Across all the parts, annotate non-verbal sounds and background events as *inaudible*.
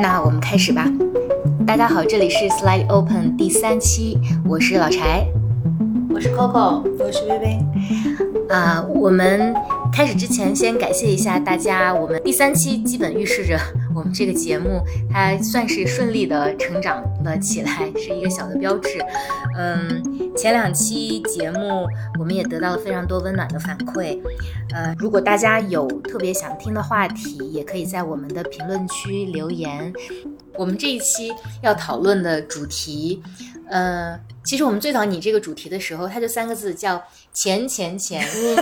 那我们开始吧。大家好，这里是 Slide Open 第三期，我是老柴，我是 Coco，我是薇薇。啊，我们开始之前先感谢一下大家，我们第三期基本预示着 *laughs* 我们这个节目它算是顺利的成长了起来，是一个小的标志。嗯，前两期节目我们也得到了非常多温暖的反馈。呃，如果大家有特别想听的话题，也可以在我们的评论区留言。我们这一期要讨论的主题，呃，其实我们最早拟这个主题的时候，它就三个字叫“钱钱钱”，是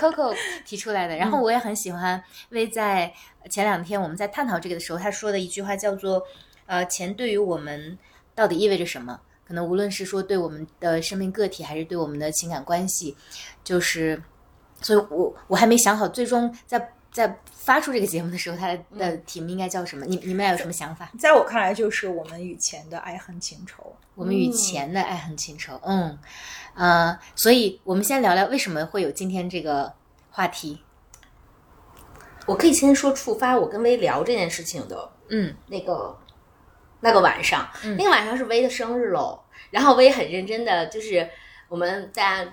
Coco 提出来的。然后我也很喜欢为在前两天我们在探讨这个的时候，他说的一句话叫做：“呃，钱对于我们到底意味着什么？可能无论是说对我们的生命个体，还是对我们的情感关系，就是，所以我我还没想好，最终在在发出这个节目的时候，它的题目应该叫什么？你你们俩有什么想法？在我看来，就是我们与钱的爱恨情仇。我们与钱的爱恨情仇，嗯，呃，所以我们先聊聊为什么会有今天这个话题。我可以先说触发我跟薇聊这件事情的嗯那个那个晚上，嗯那个晚上是薇的生日喽，然后薇很认真的，就是我们大家。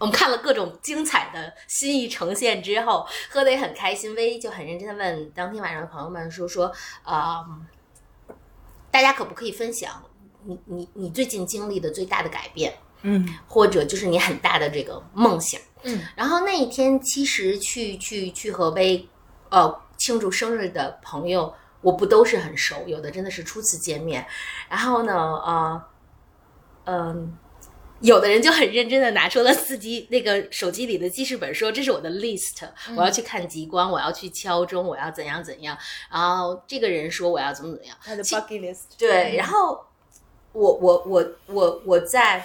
我们看了各种精彩的心意呈现之后，喝的也很开心。薇就很认真的问当天晚上的朋友们说说，啊、大家可不可以分享你你你最近经历的最大的改变？嗯或者就是你很大的这个梦想。嗯，然后那一天其实去去去和薇呃庆祝生日的朋友，我不都是很熟，有的真的是初次见面。然后呢，呃，嗯、有的人就很认真的拿出了自己那个手机里的记事本，说这是我的 list，我要去看极光，我要去敲钟，我要怎样怎样。然后这个人说我要怎么怎么样。他的 bucket list。对，然后我我我我我在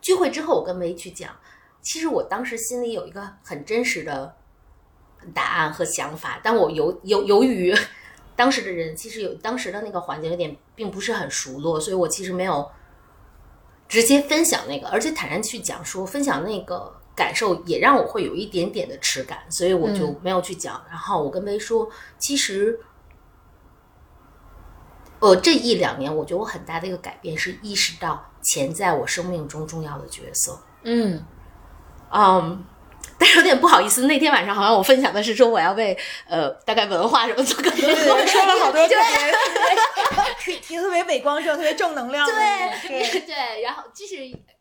聚会之后，我跟梅去讲，其实我当时心里有一个很真实的答案和想法，但我由由由于 *laughs* 当时的人其实有当时的那个环境有点并不是很熟络，所以我其实没有直接分享那个，而且坦然去讲说分享那个。感受也让我会有一点点的耻感，所以我就没有去讲。然后我跟薇说，其实呃，这一两年，我觉得我很大的一个改变是意识到钱在我生命中重要的角色。嗯嗯，但是有点不好意思，那天晚上好像我分享的是说我要为呃大概文化什么做更多对说了好多特别，*laughs* 也特别伟光正、特别正能量的。对对，*laughs* 对，然后就是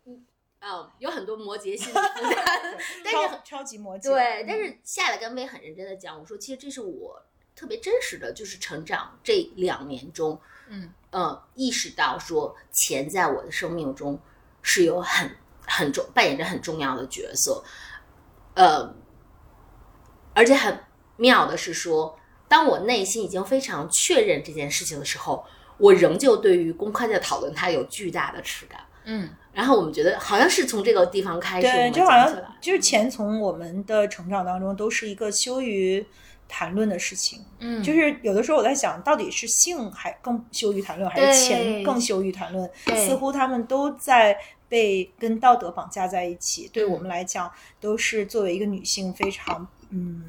嗯嗯有很多摩羯心理负担，*laughs* 但是超超级摩羯。对，但是下来跟薇很认真的讲，我说其实这是我特别真实的，就是成长这两年中，嗯呃，意识到说钱在我的生命中是有很很重扮演着很重要的角色，呃，而且很妙的是说，当我内心已经非常确认这件事情的时候，我仍旧对于公开的讨论它有巨大的耻感。嗯然后我们觉得好像是从这个地方开始，我对，就好像就是钱从我们的成长当中都是一个羞于谈论的事情。嗯，就是有的时候我在想，到底是性还更羞于谈论，还是钱更羞于谈论？似乎他们都在被跟道德绑架在一起。对我们来讲，都是作为一个女性非常嗯，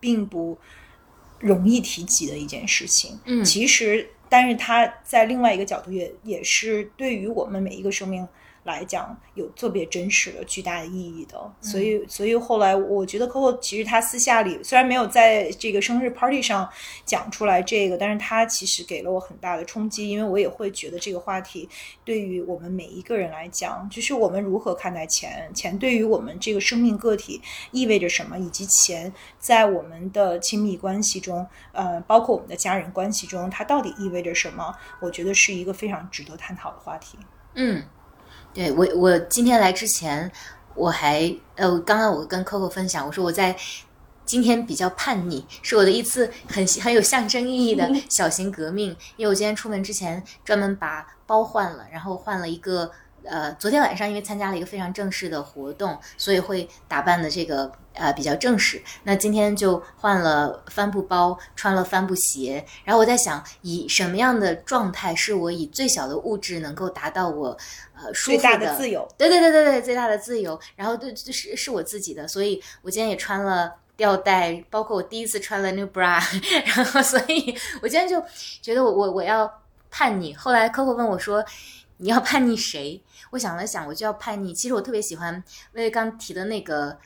并不容易提及的一件事情。嗯其实，但是它在另外一个角度也也是对于我们每一个生命。来讲有特别真实的、巨大的意义的，所以，所以后来我觉得 Coco 其实他私下里虽然没有在这个生日 party 上讲出来这个，但是他其实给了我很大的冲击，因为我也会觉得这个话题对于我们每一个人来讲，就是我们如何看待钱，钱对于我们这个生命个体意味着什么，以及钱在我们的亲密关系中，呃，包括我们的家人关系中，它到底意味着什么？我觉得是一个非常值得探讨的话题。嗯，对我我今天来之前，我还呃，刚刚我跟 Coco 分享，我说我在今天比较叛逆，是我的一次很很有象征意义的小型革命。因为我今天出门之前专门把包换了，然后换了一个呃，昨天晚上因为参加了一个非常正式的活动，所以会打扮的这个呃比较正式。那今天就换了帆布包，穿了帆布鞋。然后我在想，以什么样的状态是我以最小的物质能够达到我呃舒服最大的自由。对对对对对，最大的自由。然后对，是是我自己的，所以我今天也穿了吊带，包括我第一次穿了 new bra，*laughs* 然后所以我今天就觉得我我我要叛逆。后来 Coco 问我说：“你要叛逆谁？”我想了想，我就要叛逆。其实我特别喜欢薇薇刚提的那个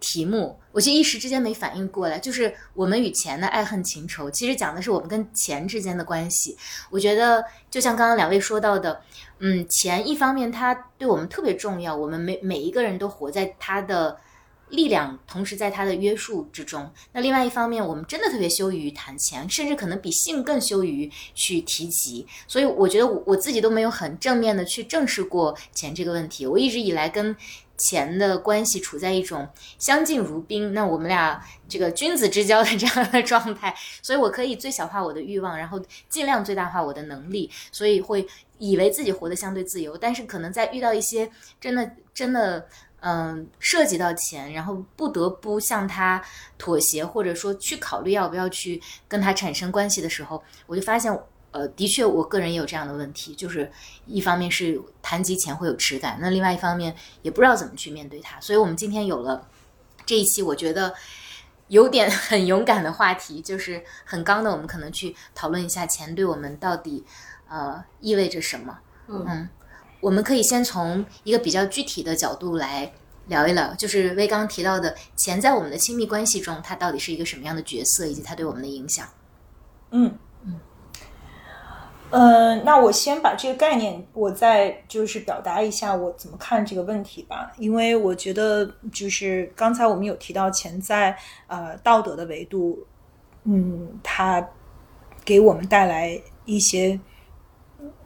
题目，我就一时之间没反应过来。就是我们与钱的爱恨情仇，其实讲的是我们跟钱之间的关系。我觉得就像刚刚两位说到的，嗯，钱一方面它对我们特别重要，我们每每一个人都活在它的。力量同时在它的约束之中。那另外一方面，我们真的特别羞于谈钱，甚至可能比性更羞于去提及。所以我觉得我我自己都没有很正面的去正视过钱这个问题。我一直以来跟钱的关系处在一种相敬如宾，那我们俩这个君子之交的这样的状态。所以我可以最小化我的欲望，然后尽量最大化我的能力。所以会以为自己活得相对自由，但是可能在遇到一些真的真的。嗯，涉及到钱，然后不得不向他妥协，或者说去考虑要不要去跟他产生关系的时候，我就发现，呃，的确，我个人也有这样的问题，就是一方面是谈及钱会有耻感，那另外一方面也不知道怎么去面对他。所以，我们今天有了这一期，我觉得有点 *laughs* 很勇敢的话题，就是很刚的，我们可能去讨论一下钱对我们到底呃意味着什么。嗯。我们可以先从一个比较具体的角度来聊一聊，就是威刚提到的钱在我们的亲密关系中，它到底是一个什么样的角色，以及它对我们的影响。嗯嗯，呃，那我先把这个概念，我再就是表达一下我怎么看这个问题吧。因为我觉得，就是刚才我们有提到钱在呃道德的维度，嗯，它给我们带来一些。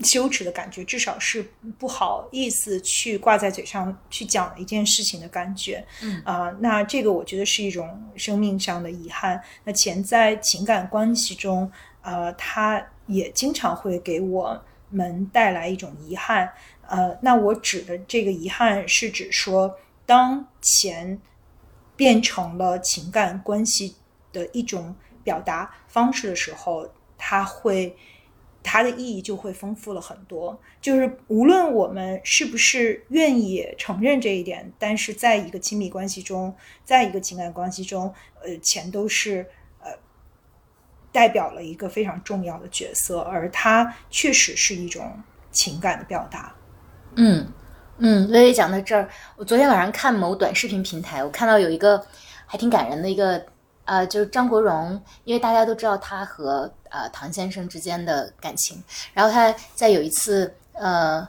羞耻的感觉，至少是不好意思去挂在嘴上去讲一件事情的感觉。嗯啊，那这个我觉得是一种生命上的遗憾。那钱在情感关系中，呃，它也经常会给我们带来一种遗憾。呃，那我指的这个遗憾是指说，当钱变成了情感关系的一种表达方式的时候，它会。它的意义就会丰富了很多。就是无论我们是不是愿意承认这一点，但是在一个亲密关系中，在一个情感关系中，呃，钱都是呃代表了一个非常重要的角色，而它确实是一种情感的表达。嗯嗯，薇薇讲到这儿，我昨天晚上看某短视频平台，我看到有一个还挺感人的一个。呃，就是张国荣，因为大家都知道他和呃唐先生之间的感情，然后他在有一次呃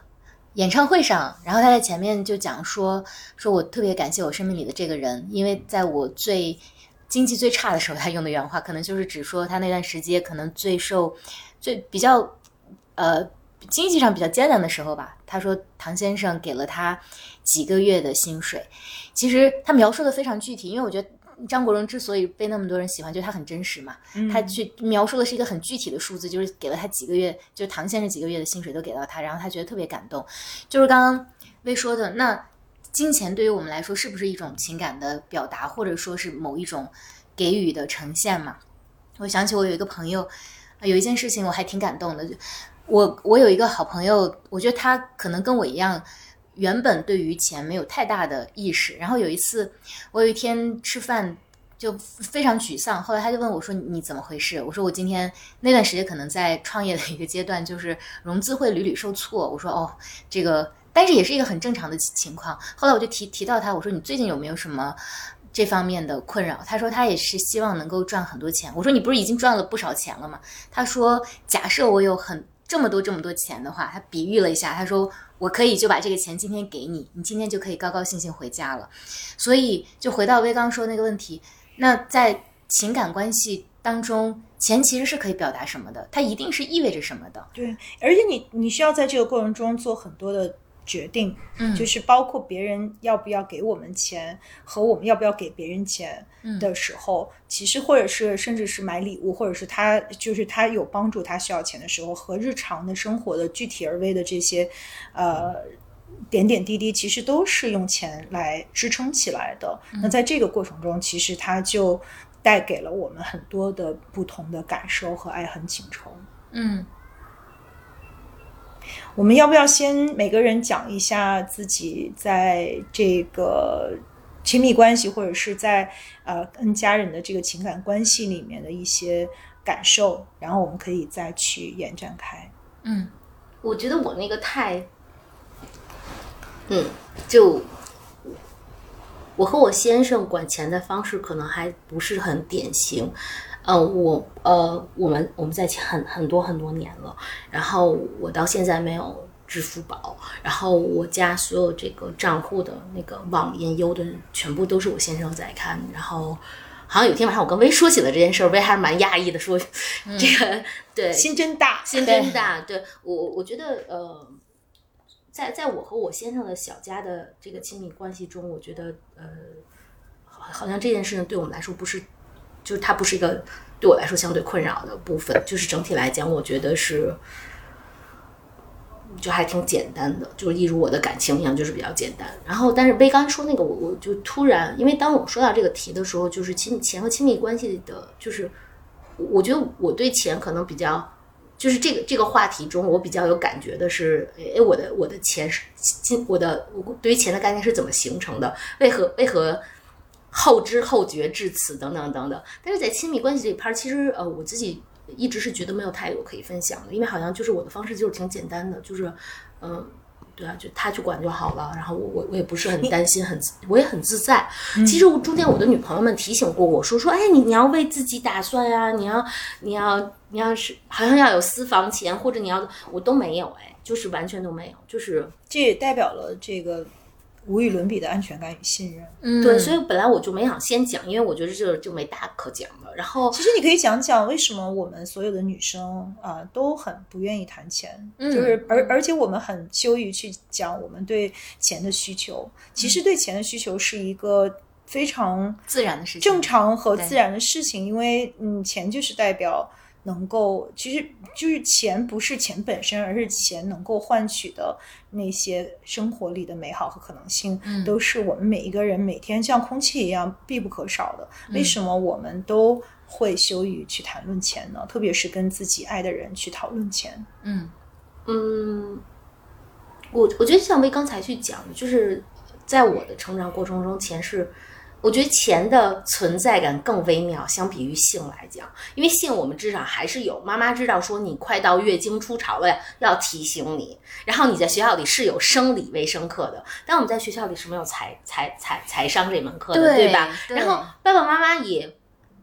演唱会上，然后他在前面就讲说，说我特别感谢我生命里的这个人，因为在我最经济最差的时候，他用的原话可能就是指说他那段时间可能最受最比较呃经济上比较艰难的时候吧。他说唐先生给了他几个月的薪水，其实他描述的非常具体，因为我觉得。张国荣之所以被那么多人喜欢，就是他很真实嘛。他去描述的是一个很具体的数字，就是给了他几个月，就是唐先生几个月的薪水都给到他，然后他觉得特别感动。就是刚刚薇说的，那金钱对于我们来说是不是一种情感的表达，或者说是某一种给予的呈现嘛？我想起我有一个朋友，有一件事情我还挺感动的。我我有一个好朋友，我觉得他可能跟我一样。原本对于钱没有太大的意识，然后有一次，我有一天吃饭就非常沮丧，后来他就问我说：“你怎么回事？”我说：“我今天那段时间可能在创业的一个阶段，就是融资会屡屡受挫。”我说：“哦，这个，但是也是一个很正常的情况。”后来我就提提到他，我说：“你最近有没有什么这方面的困扰？”他说：“他也是希望能够赚很多钱。”我说：“你不是已经赚了不少钱了吗？”他说：“假设我有很这么多这么多钱的话，他比喻了一下，他说。”我可以就把这个钱今天给你，你今天就可以高高兴兴回家了。所以就回到威刚说那个问题，那在情感关系当中，钱其实是可以表达什么的？它一定是意味着什么的？对，而且你你需要在这个过程中做很多的。决定，嗯，就是包括别人要不要给我们钱和我们要不要给别人钱的时候，其实或者是甚至是买礼物，或者是他就是他有帮助他需要钱的时候，和日常的生活的具体而微的这些呃点点滴滴，其实都是用钱来支撑起来的。那在这个过程中，其实它就带给了我们很多的不同的感受和爱恨情仇。嗯。我们要不要先每个人讲一下自己在这个亲密关系或者是在呃跟家人的这个情感关系里面的一些感受，然后我们可以再去延展开。嗯我觉得我那个太，嗯，就我和我先生管钱的方式可能还不是很典型。嗯，我呃，我们我们在一起很很多很多年了，然后我到现在没有支付宝，然后我家所有这个账户的那个网银优的全部都是我先生在看，然后。好像有一天晚上我跟薇说起了这件事儿，薇还是蛮讶异的，说这个对心真大，心真大。对我，我觉得呃，在在我和我先生的小家的这个亲密关系中，我觉得呃，好好像这件事情对我们来说不是，就是它不是一个对我来说相对困扰的部分。就是整体来讲，我觉得是就还挺简单的，就是一如我的感情一样，就是比较简单。然后，但是微刚说那个，我我就突然，因为当我说到这个题的时候，就是亲钱和亲密关系的，就是我觉得我对钱可能比较。就是这个这个话题中，我比较有感觉的是，哎，我的我的钱是金，我的我对于钱的概念是怎么形成的？为何为何后知后觉至此？等等等等。但是在亲密关系这一趴，其实呃，我自己一直是觉得没有太多可以分享的，因为好像就是我的方式就是挺简单的，就是嗯。对啊，就他去管就好了，然后我我我也不是很担心，很我也很自在。其实我中间我的女朋友们提醒过我说说，哎，你你要为自己打算呀，你要你要你要是好像要有私房钱，或者你要我都没有，哎，就是完全都没有，就是这也代表了这个无与伦比的安全感与信任。嗯，对，所以本来我就没想先讲，因为我觉得这就没大可讲的。然后其实你可以讲讲为什么我们所有的女生啊、都很不愿意谈钱，嗯就是而而且我们很羞于去讲我们对钱的需求。其实对钱的需求是一个非常自然的事情，正常和自然的事情，因为嗯，钱就是代表能够，其实就是钱不是钱本身，而是钱能够换取的那些生活里的美好和可能性，嗯都是我们每一个人每天像空气一样必不可少的。嗯为什么我们都会羞于去谈论钱呢？特别是跟自己爱的人去讨论钱。嗯嗯，我我觉得像薇刚才去讲的，就是在我的成长过程中，钱是。我觉得钱的存在感更微妙，相比于性来讲，因为性我们至少还是有妈妈知道说你快到月经初潮了，要提醒你。然后你在学校里是有生理卫生课的，但我们在学校里是没有财财财财商这门课的，对吧？对然后爸爸妈妈也，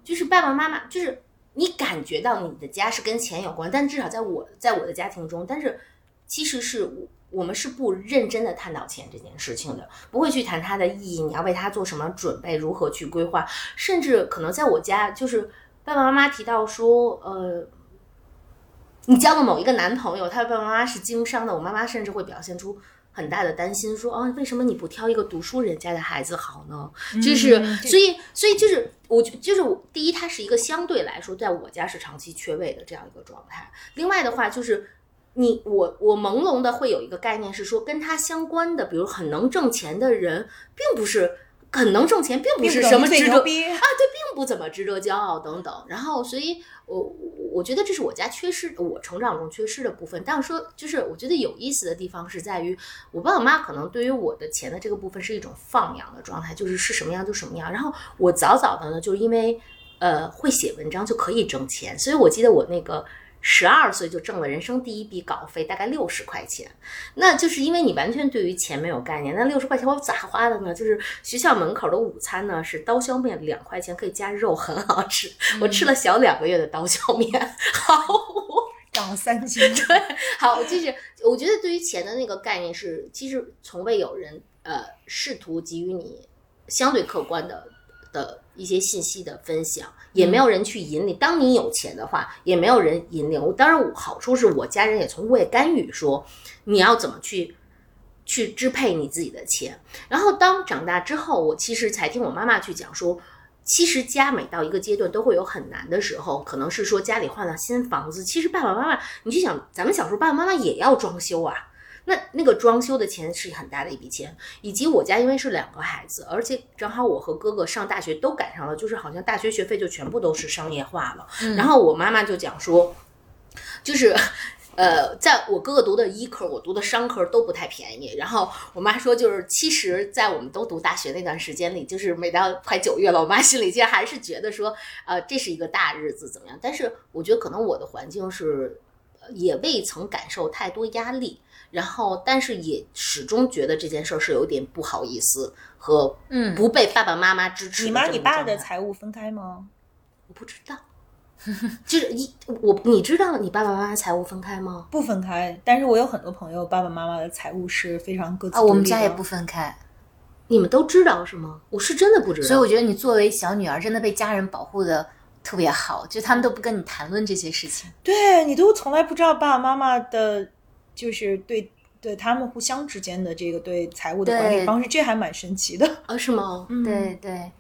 就是爸爸妈妈就是你感觉到你的家是跟钱有关，但至少在我在我的家庭中，但是其实是我我们是不认真的探讨钱这件事情的，不会去谈它的意义，你要为它做什么准备，如何去规划，甚至可能在我家就是爸爸妈妈提到说，呃。你交了某一个男朋友，他的爸爸妈妈是经商的，我妈妈甚至会表现出很大的担心，说啊，为什么你不挑一个读书人家的孩子好呢？就是，嗯所以，所以就是，我觉就是第一，它是一个相对来说，在我家是长期缺位的这样一个状态。另外的话，就是你我我朦胧的会有一个概念是说，跟他相关的，比如很能挣钱的人，并不是很能挣钱，并不是什么值得。啊，对，并不怎么值得骄傲等等。然后，所以我我我觉得这是我家缺失，我成长中缺失的部分。但是说，就是我觉得有意思的地方是在于，我爸我妈可能对于我的钱的这个部分是一种放养的状态，就是是什么样就什么样。然后我早早的呢，就是因为呃会写文章就可以挣钱，所以我记得我那个。十二岁就挣了人生第一笔稿费，大概六十块钱。那就是因为你完全对于钱没有概念。那六十块钱我咋花的呢？就是学校门口的午餐呢是刀削面，两块钱可以加肉，很好吃。我吃了小两个月的刀削面，*laughs* 好涨了三斤，好，就是我觉得对于钱的那个概念是，其实从未有人呃试图给予你相对客观的的一些信息的分享，也没有人去引领。当你有钱的话，也没有人引领。当然，好处是我家人也从未干预说你要怎么去。去支配你自己的钱，然后当长大之后，我其实才听我妈妈去讲说，其实家每到一个阶段都会有很难的时候，可能是说家里换了新房子，其实爸爸妈妈，你去想，咱们小时候爸爸妈妈也要装修啊，那那个装修的钱是很大的一笔钱，以及我家因为是两个孩子，而且正好我和哥哥上大学都赶上了，就是好像大学学费就全部都是商业化了，然后我妈妈就讲说，就是。呃，在我哥哥读的医科，我读的商科都不太便宜。然后我妈说，就是其实，在我们都读大学那段时间里，就是每到快九月了，我妈心里其实还是觉得说，呃，这是一个大日子，怎么样？但是我觉得可能我的环境是，也未曾感受太多压力。然后，但是也始终觉得这件事儿是有点不好意思和嗯不被爸爸妈妈支持。你妈你爸的财务分开吗？我不知道，*laughs* 就是一我你知道你爸爸妈妈财务分开吗？不分开，但是我有很多朋友爸爸妈妈的财务是非常各自啊，我们家也不分开，你们都知道是吗？我是真的不知道。所以我觉得你作为小女儿，真的被家人保护的特别好，就他们都不跟你谈论这些事情。对你都从来不知道爸爸妈妈的，就是对对他们互相之间的这个对财务的管理方式，这还蛮神奇的。啊，是吗？*laughs* 嗯对对，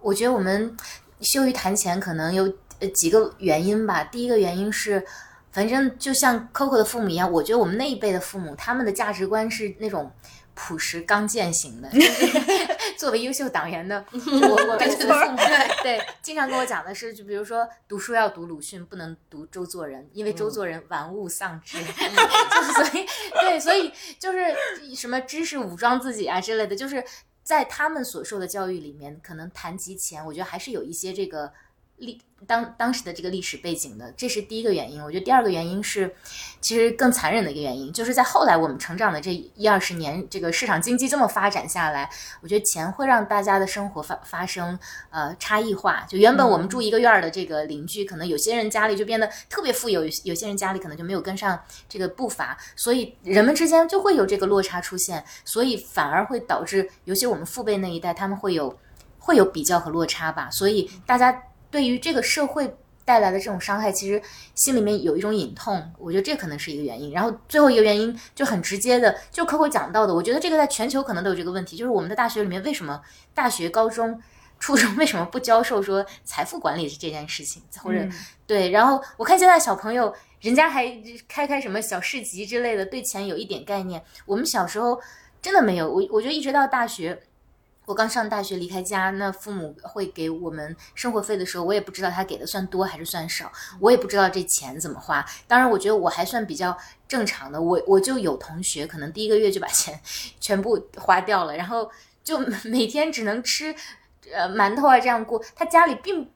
我觉得我们羞于谈钱，可能有呃几个原因吧。第一个原因是，反正就像 Coco 的父母一样，我觉得我们那一辈的父母，他们的价值观是那种朴实刚健型的。就 *laughs* 是作为优秀党员的 *laughs* 我，我我的父母对经常跟我讲的是，就比如说读书要读鲁迅，不能读周作人，因为周作人玩物丧志。*laughs* 就是所以对，所以就是什么知识武装自己啊之类的，就是在他们所受的教育里面，可能谈及钱，我觉得还是有一些这个历当当时的这个历史背景的，这是第一个原因。我觉得第二个原因是，其实更残忍的一个原因，就是在后来我们成长的这一二十年，这个市场经济这么发展下来，我觉得钱会让大家的生活发发生呃差异化。就原本我们住一个院儿的这个邻居，可能有些人家里就变得特别富有，有有些人家里可能就没有跟上这个步伐，所以人们之间就会有这个落差出现，所以反而会导致，尤其我们父辈那一代，他们会有会有比较和落差吧。所以大家对于这个社会带来的这种伤害，其实心里面有一种隐痛，我觉得这可能是一个原因。然后最后一个原因就很直接的，就 Coco 讲到的，我觉得这个在全球可能都有这个问题，就是我们的大学里面为什么大学、高中、初中 *laughs* 为什么不教授说财富管理这件事情，或者、嗯对，然后我看现在小朋友，人家还开开什么小市集之类的，对钱有一点概念。我们小时候真的没有，我我觉得一直到大学，我刚上大学离开家，那父母会给我们生活费的时候，我也不知道他给的算多还是算少，我也不知道这钱怎么花。当然，我觉得我还算比较正常的，我我就有同学可能第一个月就把钱 *laughs* 全部花掉了，然后就 *laughs* 每天只能吃呃馒头啊这样过，他家里并并。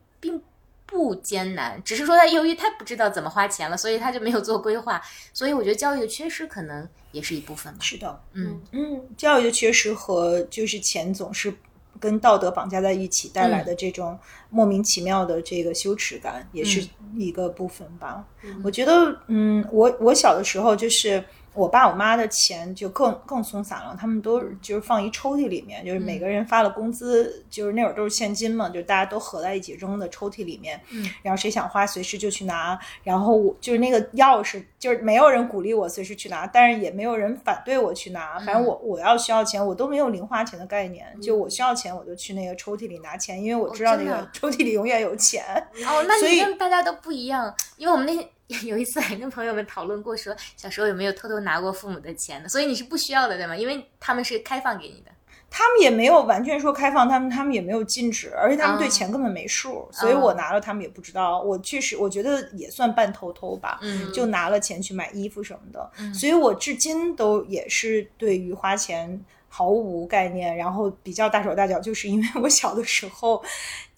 不艰难，只是说他由于他不知道怎么花钱了，所以他就没有做规划。所以我觉得教育的缺失可能也是一部分吧。是的，嗯嗯，教育的缺失和就是钱总是跟道德绑架在一起带来的这种莫名其妙的这个羞耻感，也是一个部分吧。我觉得，嗯，我我小的时候就是。我爸我妈的钱就更更松散了，他们都是就是放一抽屉里面，就是每个人发了工资，就是那会儿都是现金嘛，就大家都合在一起扔的抽屉里面，嗯，然后谁想花随时就去拿，然后我就是那个钥匙，就是没有人鼓励我随时去拿，但是也没有人反对我去拿，反正我我要需要钱，我都没有零花钱的概念，就我需要钱我就去那个抽屉里拿钱，因为我知道那个抽屉里永远有钱。哦，*laughs* 那你跟大家都不一样，因为我们那天 *laughs* 有一次还跟朋友们讨论过说，小时候有没有偷偷拿过父母的钱的，所以你是不需要的，对吗？因为他们是开放给你的。他们也没有完全说开放，他们他们也没有禁止，而且他们对哦钱根本没数，所以我拿了他们也不知道。我确实我觉得也算半偷偷吧，嗯就拿了钱去买衣服什么的，嗯所以我至今都也是对于花钱毫无概念，然后比较大手大脚，就是因为我小的时候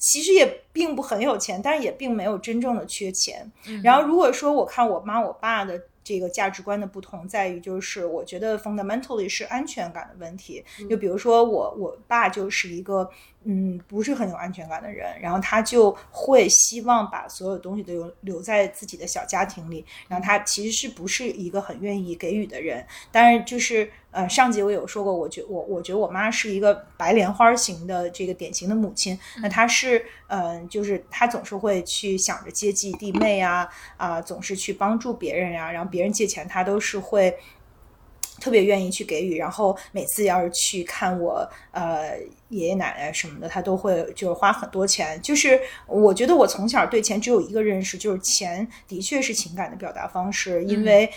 其实也并不很有钱，但是也并没有真正的缺钱。嗯然后如果说我看我妈我爸的这个价值观的不同，在于就是我觉得 fundamentally 是安全感的问题。就比如说我我爸就是一个嗯不是很有安全感的人，然后他就会希望把所有东西都留留在自己的小家庭里，然后他其实是不是一个很愿意给予的人。当然就是呃上集我有说过，我觉我我觉得我妈是一个白莲花型的这个典型的母亲，那她是嗯、呃就是她总是会去想着接济弟妹啊啊、总是去帮助别人呀、然后别人借钱她都是会。特别愿意去给予，然后每次要是去看我呃爷爷奶奶什么的，他都会就是花很多钱。就是我觉得我从小对钱只有一个认识，就是钱的确是情感的表达方式，因为。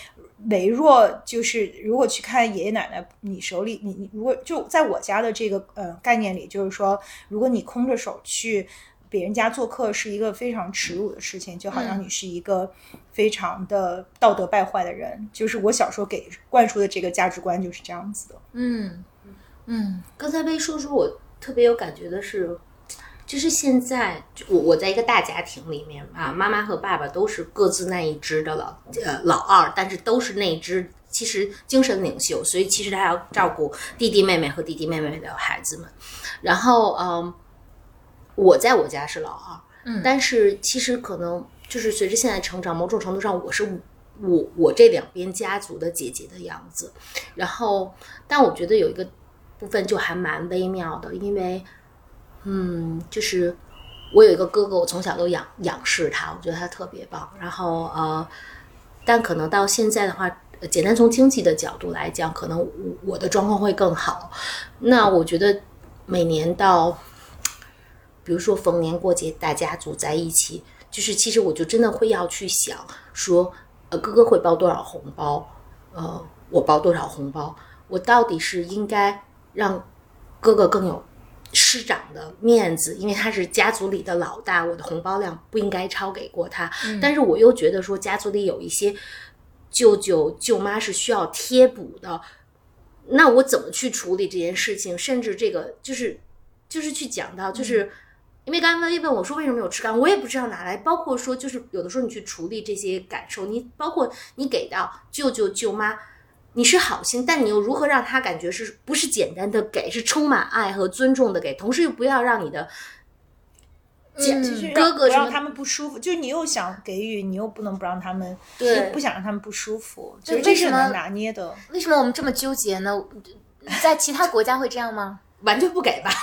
微弱就是，如果去看爷爷奶奶，你手里你你如果就在我家的这个呃概念里，就是说，如果你空着手去别人家做客是一个非常耻辱的事情，就好像嗯你是一个非常的道德败坏的人。就是我小时候给灌输的这个价值观就是这样子的。嗯嗯刚才被说说，我特别有感觉的是，就是现在就我我在一个大家庭里面啊，妈妈和爸爸都是各自那一支的老呃老二，但是都是那一支其实精神领袖，所以其实他要照顾弟弟妹妹和弟弟妹妹的孩子们。然后嗯，我在我家是老二，嗯但是其实可能就是随着现在成长，某种程度上我是我我这两边家族的姐姐的样子。然后，但我觉得有一个部分就还蛮微妙的，因为，嗯，就是我有一个哥哥，我从小都仰仰视他，我觉得他特别棒。然后呃，但可能到现在的话，呃简单从经济的角度来讲，可能我我的状况会更好。那我觉得每年到，比如说逢年过节，大家组在一起，就是其实我就真的会要去想说，呃，哥哥会包多少红包，呃，我包多少红包，我到底是应该让哥哥更有师长的面子，因为他是家族里的老大，我的红包量不应该超给过他。但是我又觉得说，家族里有一些舅舅舅妈是需要贴补的，那我怎么去处理这件事情？甚至这个就是就是去讲到，就是、因为刚刚薇问我说为什么有吃干，我也不知道哪来。包括说，就是有的时候你去处理这些感受，你包括你给到舅舅舅妈。你是好心，但你又如何让他感觉是不是简单的给，是充满爱和尊重的给，同时又不要让你的家嗯就是哥哥让他们不舒服，就是你又想给予，你又不能不让他们，对又不想让他们不舒服，就是这为什么是难拿捏的。为什么我们这么纠结呢？*laughs* 在其他国家会这样吗？完全不给吧？*laughs*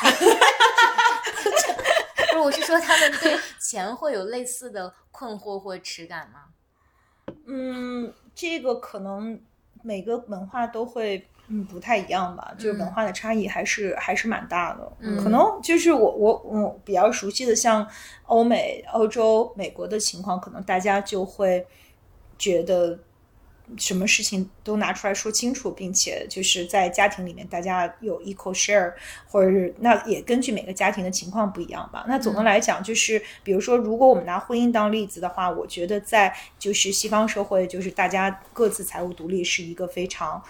不，我是说他们对钱会有类似的困惑或耻感吗？*laughs* 嗯，这个可能每个文化都会嗯不太一样吧，就是文嗯化的差异还是、还是蛮大的。嗯可能就是我我我比较熟悉的，像欧美、欧洲、美国的情况，可能大家就会觉得。什么事情都拿出来说清楚，并且就是在家庭里面大家有 equal share，或者是那也根据每个家庭的情况不一样吧。那总的来讲，就是比如说，如果我们拿婚姻当例子的话，我觉得在就是西方社会，就是大家各自财务独立是一个非常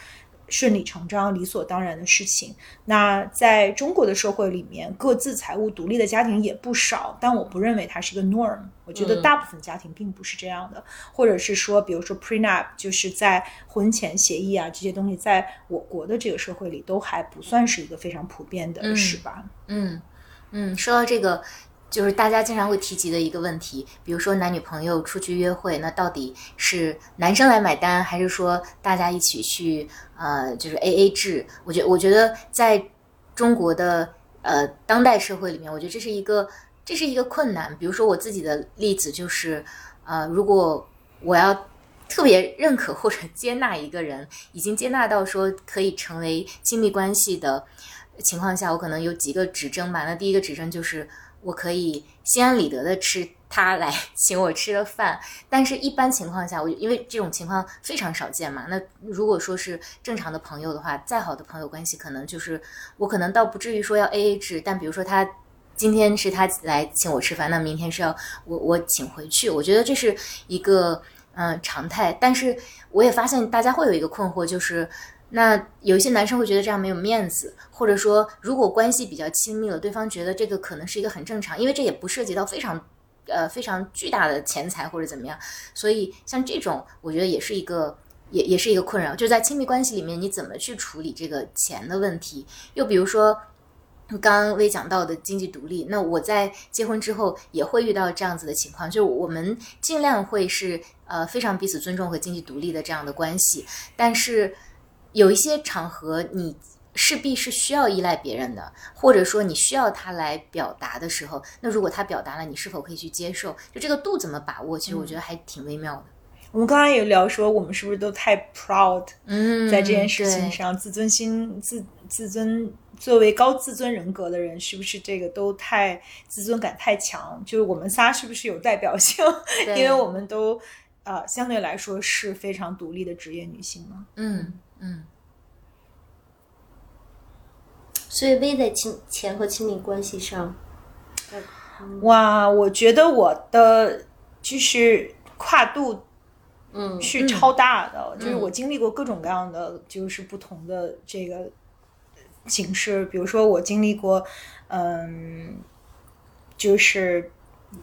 顺理成章、理所当然的事情。那在中国的社会里面，各自财务独立的家庭也不少，但我不认为它是一个 norm。我觉得嗯大部分家庭并不是这样的，或者是说，比如说 prenup，就是在婚前协议啊这些东西，在我国的这个社会里都还不算是一个非常普遍的嗯事吧。嗯嗯，说到这个，就是大家经常会提及的一个问题，比如说男女朋友出去约会，那到底是男生来买单，还是说大家一起去呃，就是 A A 制？我觉我觉得在中国的呃当代社会里面，我觉得这是一个这是一个困难。比如说我自己的例子就是，呃，如果我要特别认可或者接纳一个人，已经接纳到说可以成为亲密关系的情况下，我可能有几个指征吧。那第一个指征就是我可以心安理得的吃他来 *laughs* 请我吃的饭，但是一般情况下，我因为这种情况非常少见嘛。那如果说是正常的朋友的话，再好的朋友关系，可能就是我可能倒不至于说要 A A 制，但比如说他。今天是他来请我吃饭，那明天是要我我请回去。我觉得这是一个嗯、常态，但是我也发现大家会有一个困惑，就是那有一些男生会觉得这样没有面子，或者说如果关系比较亲密了，对方觉得这个可能是一个很正常，因为这也不涉及到非常呃非常巨大的钱财或者怎么样，所以像这种我觉得也是一个。也也是一个困扰，就在亲密关系里面，你怎么去处理这个钱的问题？又比如说，刚刚微讲到的经济独立，那我在结婚之后也会遇到这样子的情况，就是我们尽量会是呃非常彼此尊重和经济独立的这样的关系，但是有一些场合你势必是需要依赖别人的，或者说你需要他来表达的时候，那如果他表达了，你是否可以去接受？就这个度怎么把握？其实我觉得还挺微妙的。我们刚刚也聊说，我们是不是都太 proud，嗯，在这件事情对上，自尊心、自自尊作为高自尊人格的人，是不是这个都太自尊感太强？就是我们仨是不是有代表性？*laughs* 因为我们都呃相对来说是非常独立的职业女性嘛。嗯嗯。所以微在亲钱和亲密关系上，哇，我觉得我的就是跨度嗯。是超大的，就是我经历过各种各样的，就是不同的这个形式。比如说，我经历过，嗯，就是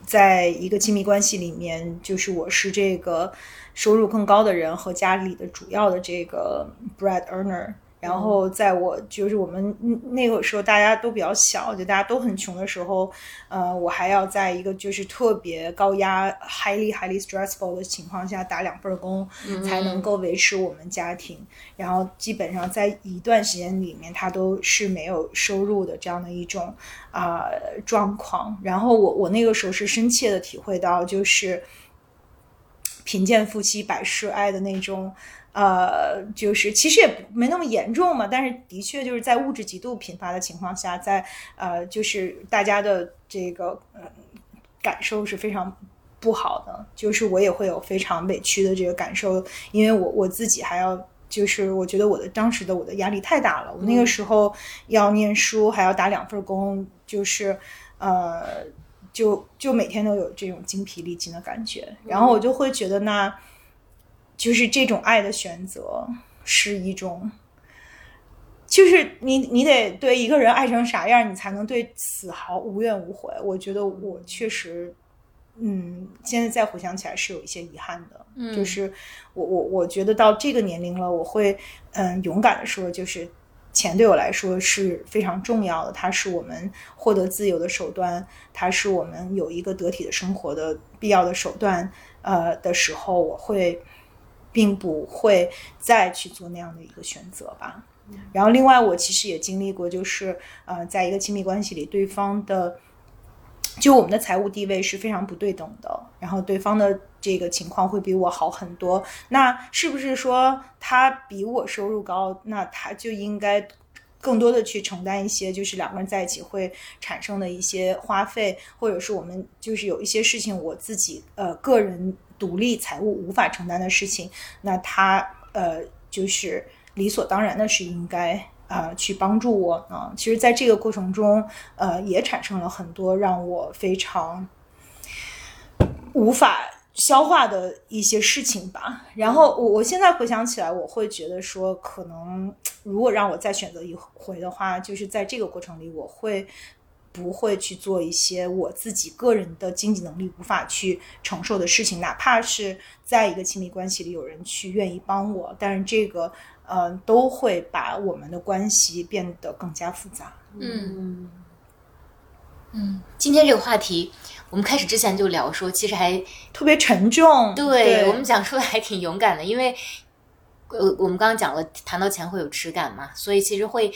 在一个亲密关系里面，就是我是这个收入更高的人和家里的主要的这个 bread earner。然后，在我就是我们那个时候大家都比较小，就大家都很穷的时候，呃，我还要在一个就是特别高压、highly highly stressful 的情况下打两份工，才能够维持我们家庭。然后基本上在一段时间里面，他都是没有收入的这样的一种啊、状况。然后我我那个时候是深切的体会到，就是贫贱夫妻百事哀的那种。呃，就是其实也没那么严重嘛，但是的确就是在物质极度贫乏的情况下，在呃，就是大家的这个呃感受是非常不好的，就是我也会有非常委屈的这个感受，因为我我自己还要。就是我觉得我的当时的我的压力太大了，我那个时候要念书，还要打两份工，就是呃，就就每天都有这种精疲力尽的感觉，然后我就会觉得那。就是这种爱的选择是一种，就是你你得对一个人爱成啥样，你才能对此毫无怨无悔。我觉得我确实，嗯，现在再回想起来是有一些遗憾的。嗯就是我我我觉得到这个年龄了，我会嗯勇敢的说，就是钱对我来说是非常重要的，它是我们获得自由的手段，它是我们有一个得体的生活的必要的手段。呃的时候，我会。并不会再去做那样的一个选择吧。然后，另外我其实也经历过，就是呃，在一个亲密关系里，对方的就我们的财务地位是非常不对等的，然后对方的这个情况会比我好很多。那是不是说他比我收入高，那他就应该更多的去承担一些，就是两个人在一起会产生的一些花费，或者是我们就是有一些事情我自己呃个人。独立财务无法承担的事情，那他呃就是理所当然的是应该啊、去帮助我呢。其实，在这个过程中，呃，也产生了很多让我非常无法消化的一些事情吧。然后我我现在回想起来，我会觉得说，可能如果让我再选择一回的话，就是在这个过程里，我会。不会去做一些我自己个人的经济能力无法去承受的事情，哪怕是在一个亲密关系里有人去愿意帮我，但是这个呃都会把我们的关系变得更加复杂。嗯嗯，今天这个话题，我们开始之前就聊说，其实还特别沉重。对我们讲出来还挺勇敢的，因为呃我们刚刚讲了，谈到钱会有耻感嘛，所以其实会。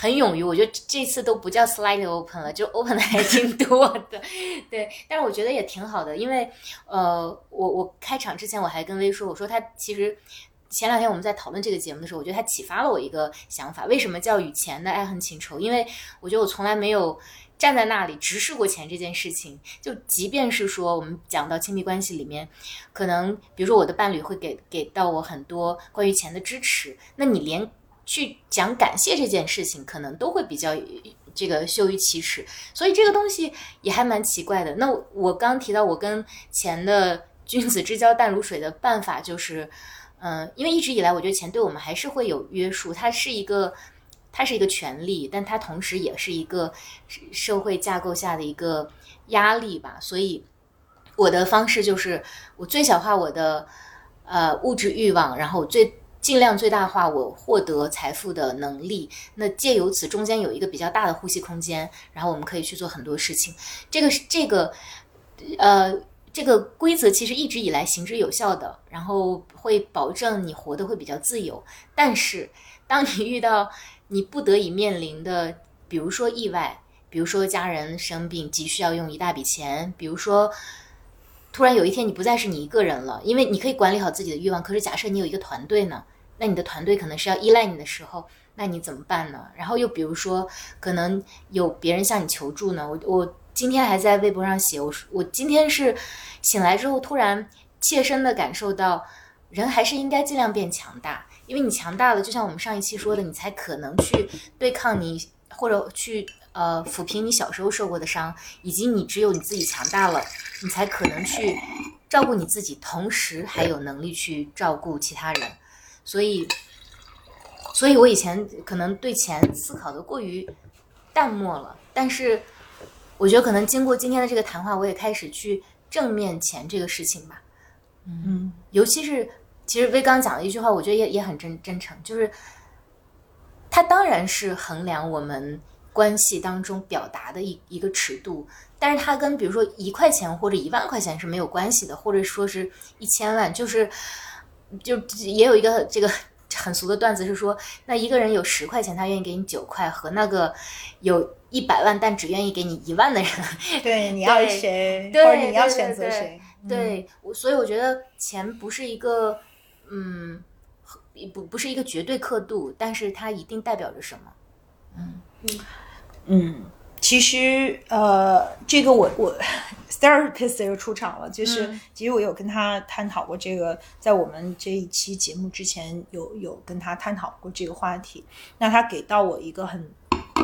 很勇于，我觉得这次都不叫 slightly open 了，就 open 的还挺多的，*laughs* 对。但是我觉得也挺好的，因为呃，我我开场之前我还跟薇说，我说他其实前两天我们在讨论这个节目的时候，我觉得他启发了我一个想法，为什么叫与钱的爱恨情仇？因为我觉得我从来没有站在那里直视过钱这件事情。就即便是说我们讲到亲密关系里面，可能比如说我的伴侣会给给到我很多关于钱的支持，那你连。去讲感谢这件事情，可能都会比较这个羞于启齿，所以这个东西也还蛮奇怪的。那我刚提到我跟钱的君子之交淡如水的办法，就是，嗯，因为一直以来我觉得钱对我们还是会有约束，它是一个，它是一个权利，但它同时也是一个社会架构下的一个压力吧。所以我的方式就是我最小化我的呃物质欲望，然后最。尽量最大化我获得财富的能力，那借由此中间有一个比较大的呼吸空间，然后我们可以去做很多事情。这个是这个，呃，这个规则其实一直以来行之有效的，然后会保证你活得会比较自由。但是，当你遇到你不得已面临的，比如说意外，比如说家人生病急需要用一大笔钱，比如说。突然有一天，你不再是你一个人了，因为你可以管理好自己的欲望。可是假设你有一个团队呢？那你的团队可能是要依赖你的时候，那你怎么办呢？然后又比如说，可能有别人向你求助呢？我我今天还在微博上写，我我今天是醒来之后突然切身的感受到，人还是应该尽量变强大，因为你强大了，就像我们上一期说的，你才可能去对抗你或者去。呃抚平你小时候受过的伤，以及你只有你自己强大了，你才可能去照顾你自己，同时还有能力去照顾其他人。所以，所以我以前可能对钱思考的过于淡漠了，但是我觉得可能经过今天的这个谈话，我也开始去正面钱这个事情吧。嗯尤其是其实威刚讲的一句话，我觉得也也很真真诚，就是他当然是衡量我们关系当中表达的一一个尺度，但是它跟比如说一块钱或者一万块钱是没有关系的，或者说是一千万，就是就也有一个这个。很俗的段子是说，那一个人有十块钱，他愿意给你九块，和那个有一百万但只愿意给你一万的人，*laughs* 对，你要对谁，对或者你要选择对谁？对，我所以我觉得钱不是一个，嗯，不不是一个绝对刻度，但是它一定代表着什么。嗯嗯，其实呃，这个我我 therapist 又出场了，就是、嗯其实我有跟他探讨过这个，在我们这一期节目之前有有跟他探讨过这个话题。那他给到我一个很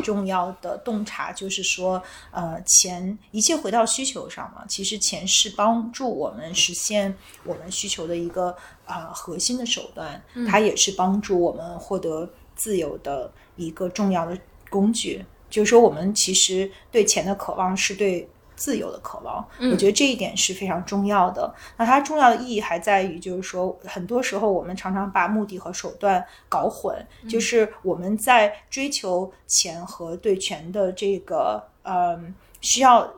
重要的洞察，就是说，呃，钱一切回到需求上嘛，其实钱是帮助我们实现我们需求的一个啊、呃核心的手段，它也是帮助我们获得自由的一个重要的工具。就是说，我们其实对钱的渴望是对自由的渴望，我觉得这一点是非常重要的。那它重要的意义还在于，就是说，很多时候我们常常把目的和手段搞混，就是我们在追求钱和对权的这个，嗯，需要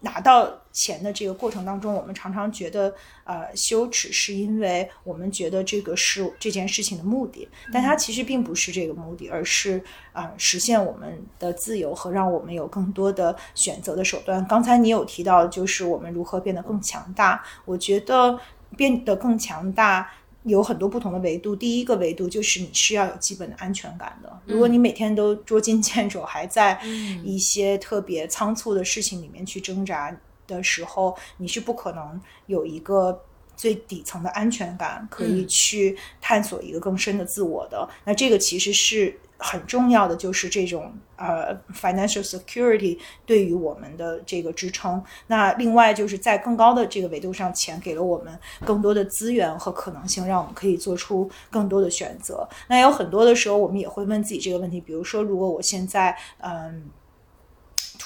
拿到钱的这个过程当中，我们常常觉得呃羞耻，是因为我们觉得这个是这件事情的目的，但它其实并不是这个目的，而是啊、呃实现我们的自由和让我们有更多的选择的手段。刚才你有提到，就是我们如何变得更强大，我觉得变得更强大。有很多不同的维度。第一个维度就是你是要有基本的安全感的。如果你每天都捉襟见肘，还在一些特别仓促的事情里面去挣扎的时候，你是不可能有一个最底层的安全感，可以去探索一个更深的自我的。那这个其实是很重要的，就是这种呃 financial security 对于我们的这个支撑。那另外就是在更高的这个维度上，钱给了我们更多的资源和可能性，让我们可以做出更多的选择。那有很多的时候，我们也会问自己这个问题，比如说，如果我现在嗯。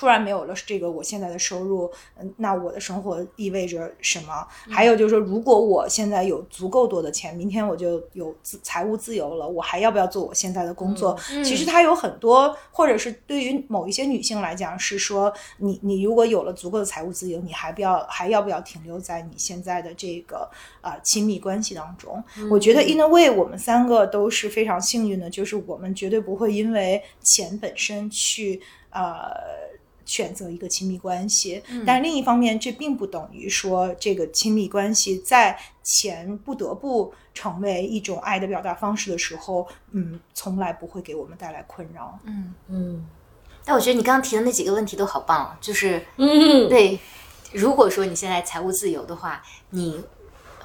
突然没有了这个我现在的收入，嗯，那我的生活意味着什么？还有就是说，如果我现在有足够多的钱，明天我就有自财务自由了，我还要不要做我现在的工作？其实它有很多，或者是对于某一些女性来讲，是说你你如果有了足够的财务自由，你还不要还要不要停留在你现在的这个啊、呃亲密关系当中？我觉得 in a way 我们三个都是非常幸运的，就是我们绝对不会因为钱本身去呃。选择一个亲密关系，但另一方面，这并不等于说这个亲密关系在钱不得不成为一种爱的表达方式的时候，嗯，从来不会给我们带来困扰。嗯嗯但我觉得你刚刚提的那几个问题都好棒，啊，就是嗯，对，如果说你现在财务自由的话，你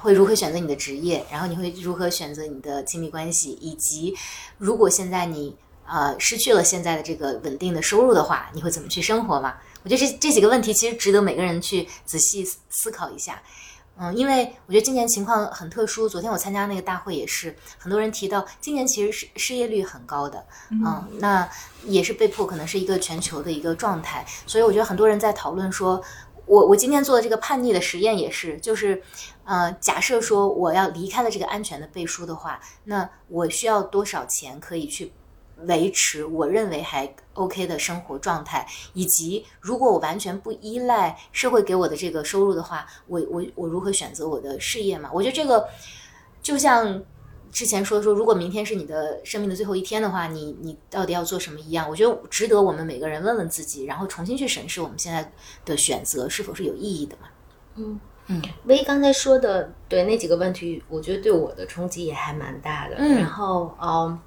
会如何选择你的职业？然后你会如何选择你的亲密关系？以及如果现在你呃失去了现在的这个稳定的收入的话，你会怎么去生活嘛？我觉得这这几个问题其实值得每个人去仔细思思考一下。嗯，因为我觉得今年情况很特殊。昨天我参加那个大会也是，很多人提到今年其实是失业率很高的，嗯，那也是被迫可能是一个全球的一个状态。所以我觉得很多人在讨论说，我我今天做的这个叛逆的实验也是，就是呃，假设说我要离开了这个安全的背书的话，那我需要多少钱可以去维持我认为还 OK 的生活状态，以及如果我完全不依赖社会给我的这个收入的话，我我我如何选择我的事业嘛？我觉得这个就像之前说说，如果明天是你的生命的最后一天的话，你你到底要做什么一样？我觉得值得我们每个人问问自己，然后重新去审视我们现在的选择是否是有意义的嘛？嗯。嗯薇刚才说的对那几个问题，我觉得对我的冲击也还蛮大的。嗯然后嗯，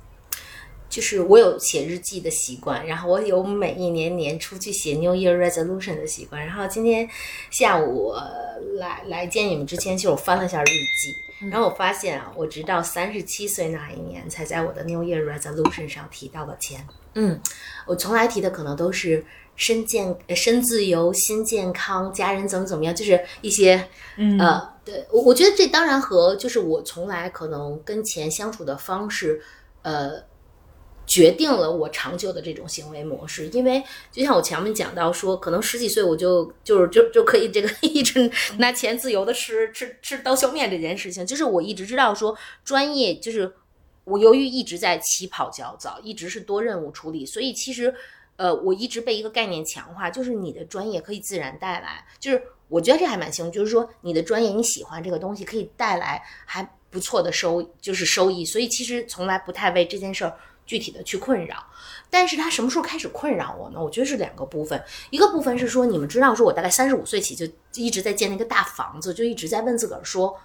就是我有写日记的习惯，然后我有每一年年初去写 New Year Resolution 的习惯。然后今天下午我来来见你们之前，其实我翻了一下日记，然后我发现啊，我直到三十七岁那一年才在我的 New Year Resolution 上提到了钱。嗯，我从来提的可能都是身健、呃身自由、心健康、家人怎么怎么样，就是一些嗯呃，对我我觉得这当然和就是我从来可能跟钱相处的方式，呃，决定了我长久的这种行为模式。因为就像我前面讲到说，可能十几岁我就就是就就可以这个 *laughs* 一直拿钱自由的吃吃吃刀削面这件事情，就是我一直知道说专业就是我由于一直在起跑较早，一直是多任务处理，所以其实。呃，我一直被一个概念强化，就是你的专业可以自然带来，就是我觉得这还蛮幸运，就是说你的专业你喜欢这个东西，可以带来还不错的收，就是收益，所以其实从来不太为这件事儿具体的去困扰。但是他什么时候开始困扰我呢？我觉得是两个部分，一个部分是说，你们知道，说我大概三十五岁起就一直在建那个大房子，就一直在问自个儿说，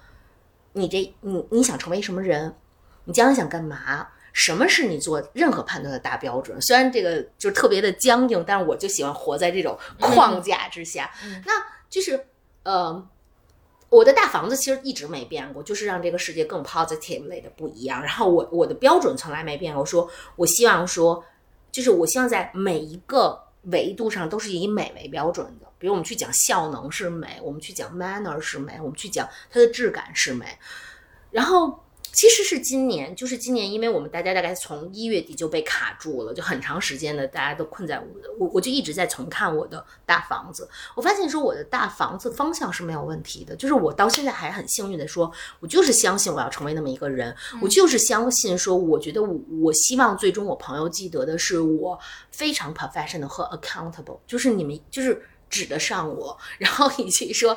你这你你想成为什么人？你将来想干嘛？什么是你做任何判断的大标准？虽然这个就是特别的僵硬，但是我就喜欢活在这种框架之下。那就是呃，我的大房子其实一直没变过，就是让这个世界更 positively 的不一样。然后我我的标准从来没变过，说我希望说，就是我希望在每一个维度上都是以美为标准的。比如我们去讲效能是美，我们去讲 manner 是美，我们去讲它的质感是美，然后。其实是今年，就是今年，因为我们大家大概从一月底就被卡住了，就很长时间的大家都困在我我我就一直在重看我的大房子，我发现说我的大房子方向是没有问题的，就是我到现在还很幸运的说，我就是相信我要成为那么一个人，我就是相信说，我觉得我我希望最终我朋友记得的是我非常 professional 和 accountable，就是你们就是指得上我，然后以及说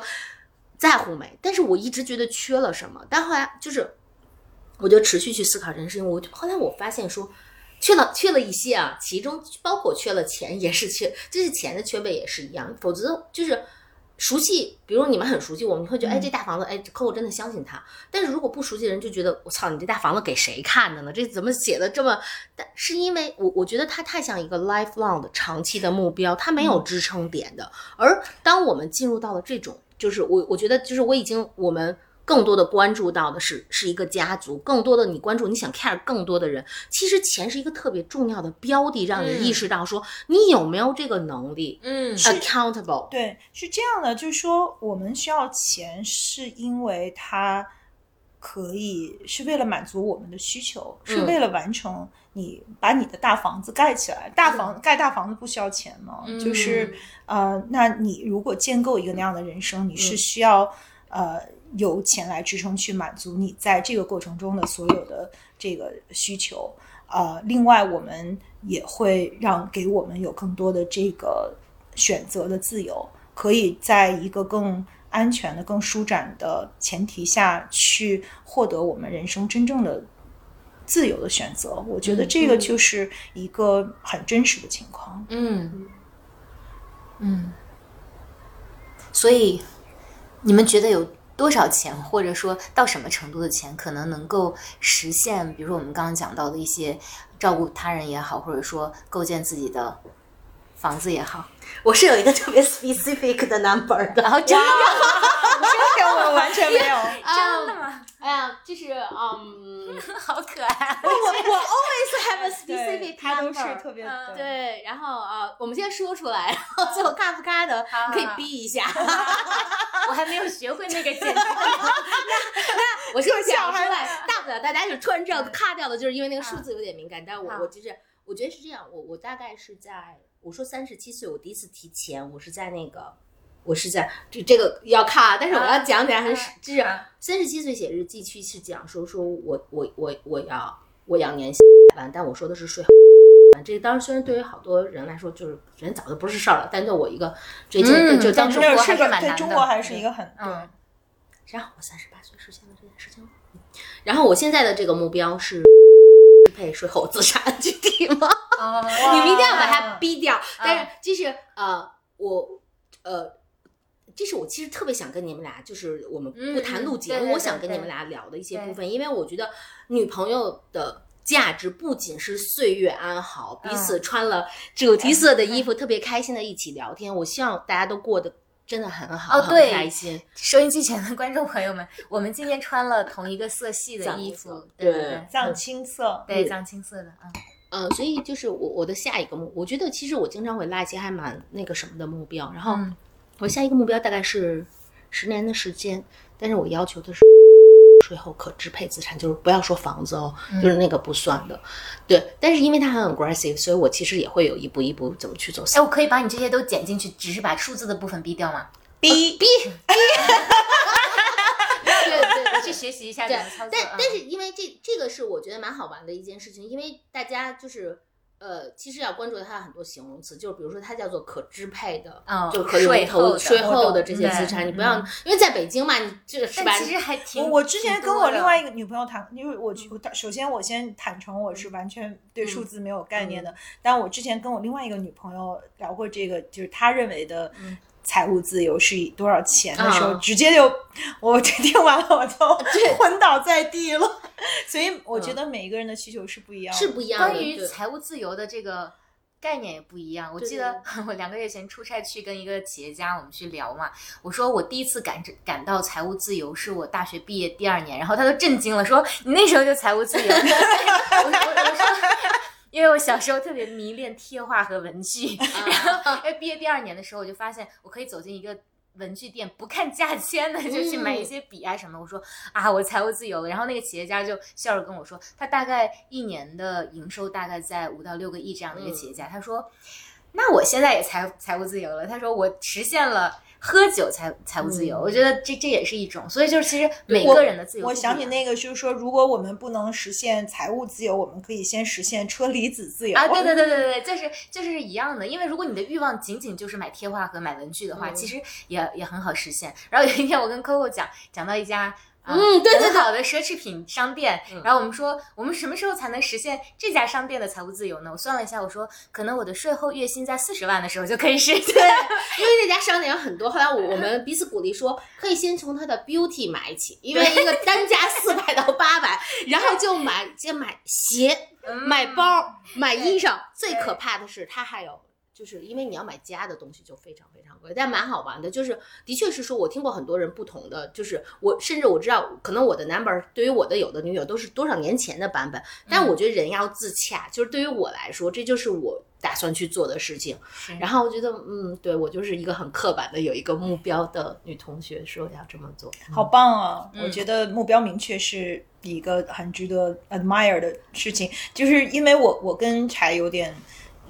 在乎美，但是我一直觉得缺了什么，但后来就是。我就持续去思考这件事情。我后来我发现说，缺了缺了一些啊，其中包括缺了钱，也是缺，就是钱的缺位也是一样。否则就是熟悉，比如你们很熟悉我们，会觉得哎，这大房子，哎，客户真的相信他。但是如果不熟悉的人就觉得我操，你这大房子给谁看的呢？这怎么写的这么？但是因为我我觉得它太像一个 lifelong 的长期的目标，它没有支撑点的。而当我们进入到了这种，就是我我觉得就是我已经我们。更多的关注到的是是一个家族，更多的你关注，你想 care 更多的人。其实钱是一个特别重要的标的，让你意识到说你有没有这个能力，嗯，accountable。对，是这样的，就是说我们需要钱，是因为它可以是为了满足我们的需求，是为了完成你把你的大房子盖起来。大房盖大房子不需要钱吗？就是呃，那你如果建构一个那样的人生，你是需要呃。由钱来支撑去满足你在这个过程中的所有的这个需求，呃，另外我们也会让给我们有更多的这个选择的自由，可以在一个更安全的、更舒展的前提下去获得我们人生真正的自由的选择。我觉得这个就是一个很真实的情况。嗯嗯，所以你们觉得有？多少钱，或者说到什么程度的钱，可能能够实现？比如说我们刚刚讲到的一些照顾他人也好，或者说构建自己的房子也好，我是有一个特别 specific 的 number 的。然后真的，这个我完全没有，*laughs* 真的吗？哎呀，就是嗯，*laughs* 好可爱。我我 always have a specific number，他都是特别对。然后呃，我们先说出来，然后最后嘎不嘎的可以逼一下。*laughs* 我还没有学会那个剪辑。那那我先讲出来，大不了大家就突然这样卡掉的，就是因为那个数字有点敏感。但是我我就是我觉得是这样，我我大概是在我说三十七岁，我第一次提钱，我是在那个。我是在这这个要看啊，但是我要讲起来很就是三十七岁写日记去是讲说说我我我我要我要年薪百万，但我说的是税后这当然虽然对于好多人来说就是人早就不是事儿了，但对我一个这件就当中国还是蛮难的，对中国还是一个很嗯。然后我三十八岁实现了这件事情，然后我现在的这个目标是支配税后资产，具体吗？你们一定要把它逼掉。但是就是呃我呃。这是我其实特别想跟你们俩，就是我们不谈录节目，我想跟你们俩聊的一些部分，因为我觉得女朋友的价值不仅是岁月安好，彼此嗯穿了主题色的衣服，特别开心的一起聊天。我希望大家都过得真的很好，很哦对开心。收音机前的观众朋友们，我们今天穿了同一个色系的衣服，对对对藏青色，对，嗯藏青色的，嗯。呃，所以就是我我的下一个目，我觉得其实我经常会拉一些还蛮那个什么的目标，然后嗯我下一个目标大概是十年的时间，但是我要求的是税后可支配资产，就是不要说房子哦，就是那个不算的，对。但是因为它很 aggressive，所以我其实也会有一步一步怎么去走。哎，我可以把你这些都剪进去，只是把数字的部分逼掉吗？逼逼，对对我去学习一下怎么操作。但嗯但是因为这这个是我觉得蛮好玩的一件事情，因为大家就是呃，其实要关注它的很多形容词，就是比如说它叫做可支配的，哦就可以投税后的税后的这些资产，你不要嗯，因为在北京嘛，你这个是吧但？其实还挺我我之前跟我另外一个个女朋友谈，因为我我首先我先坦诚我是完全对数字没有概念的，但我之前跟我另外一个女朋友聊过这个，就是她认为的嗯财务自由是以多少钱的时候，啊直接就 *laughs* 我听完了我就昏倒在地了。*laughs* 所以我觉得每一个人的需求是不一样的，是不一样的。关于财务自由的这个概念也不一样。我记得 *laughs* 我两个月前出差去跟一个企业家我们去聊嘛，我说我第一次感感到财务自由是我大学毕业第二年，然后他都震惊了，说你那时候就财务自由。我我我说。因为我小时候特别迷恋贴画和文具，然后哎毕业第二年的时候，我就发现我可以走进一个文具店，不看价签的就去买一些笔啊什么。我说啊，我财务自由了。然后那个企业家就笑着跟我说，他大概一年的营收大概在五到六个亿这样的一个企业家，他说，那我现在也财财务自由了。他说我实现了。喝酒才财务自由，嗯我觉得这这也是一种，所以就是其实每个人的自由我。想起那个，就是说，如果我们不能实现财务自由，我们可以先实现车厘子自由啊，对对对对对，就是就是一样的。因为如果你的欲望仅仅就是买贴画和买文具的话，嗯其实也也很好实现。然后有一天我跟 Coco 讲讲到一家。啊嗯对对很好的奢侈品商店，嗯然后我们说，我们什么时候才能实现这家商店的财务自由呢？我算了一下，我说，可能我的税后月薪在四十万的时候就可以实现。*laughs* 因为那家商店有很多，后来我我们彼此鼓励说，可以先从它的 beauty 买起，因为一个单价四百到八百，然后就买先买鞋、买包、买衣裳。最可怕的是，它还有。就是因为你要买家的东西就非常非常贵，但蛮好玩的。就是的确是说，我听过很多人不同的，就是我甚至我知道，可能我的 number 对于我的有的女友都是多少年前的版本，但我觉得人要自洽。就是对于我来说，这就是我打算去做的事情。然后我觉得，嗯，对我就是一个很刻板的有一个目标的女同学，说要这么做。好棒啊！嗯我觉得目标明确是一个很值得 admire 的事情，就是因为我我跟柴有点。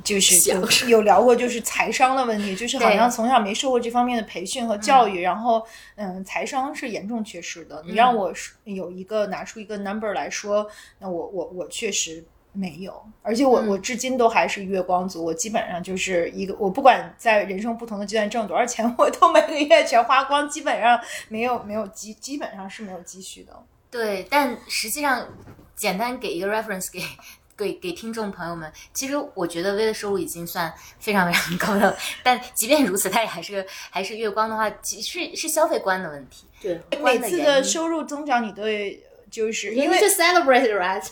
就是有有聊过，就是财商的问题，就是好像从小没受过这方面的培训和教育，然后嗯，财商是严重缺失的。你让我说有一个拿出一个 number 来说，那我我我确实没有，而且我、嗯。我至今都还是月光族，我基本上就是一个，我不管在人生不同的阶段挣多少钱，*laughs* 我都每个月全花光，基本上没有没有积，基本上是没有积蓄的。对，但实际上，简单给一个 reference 给给给听众朋友们，其实我觉得微的收入已经算非常非常高的了，但即便如此，它也还是还是月光的话，其是是消费观的问题。对，每次的收入增长，*laughs* 你对就是因因为为 celebrate right，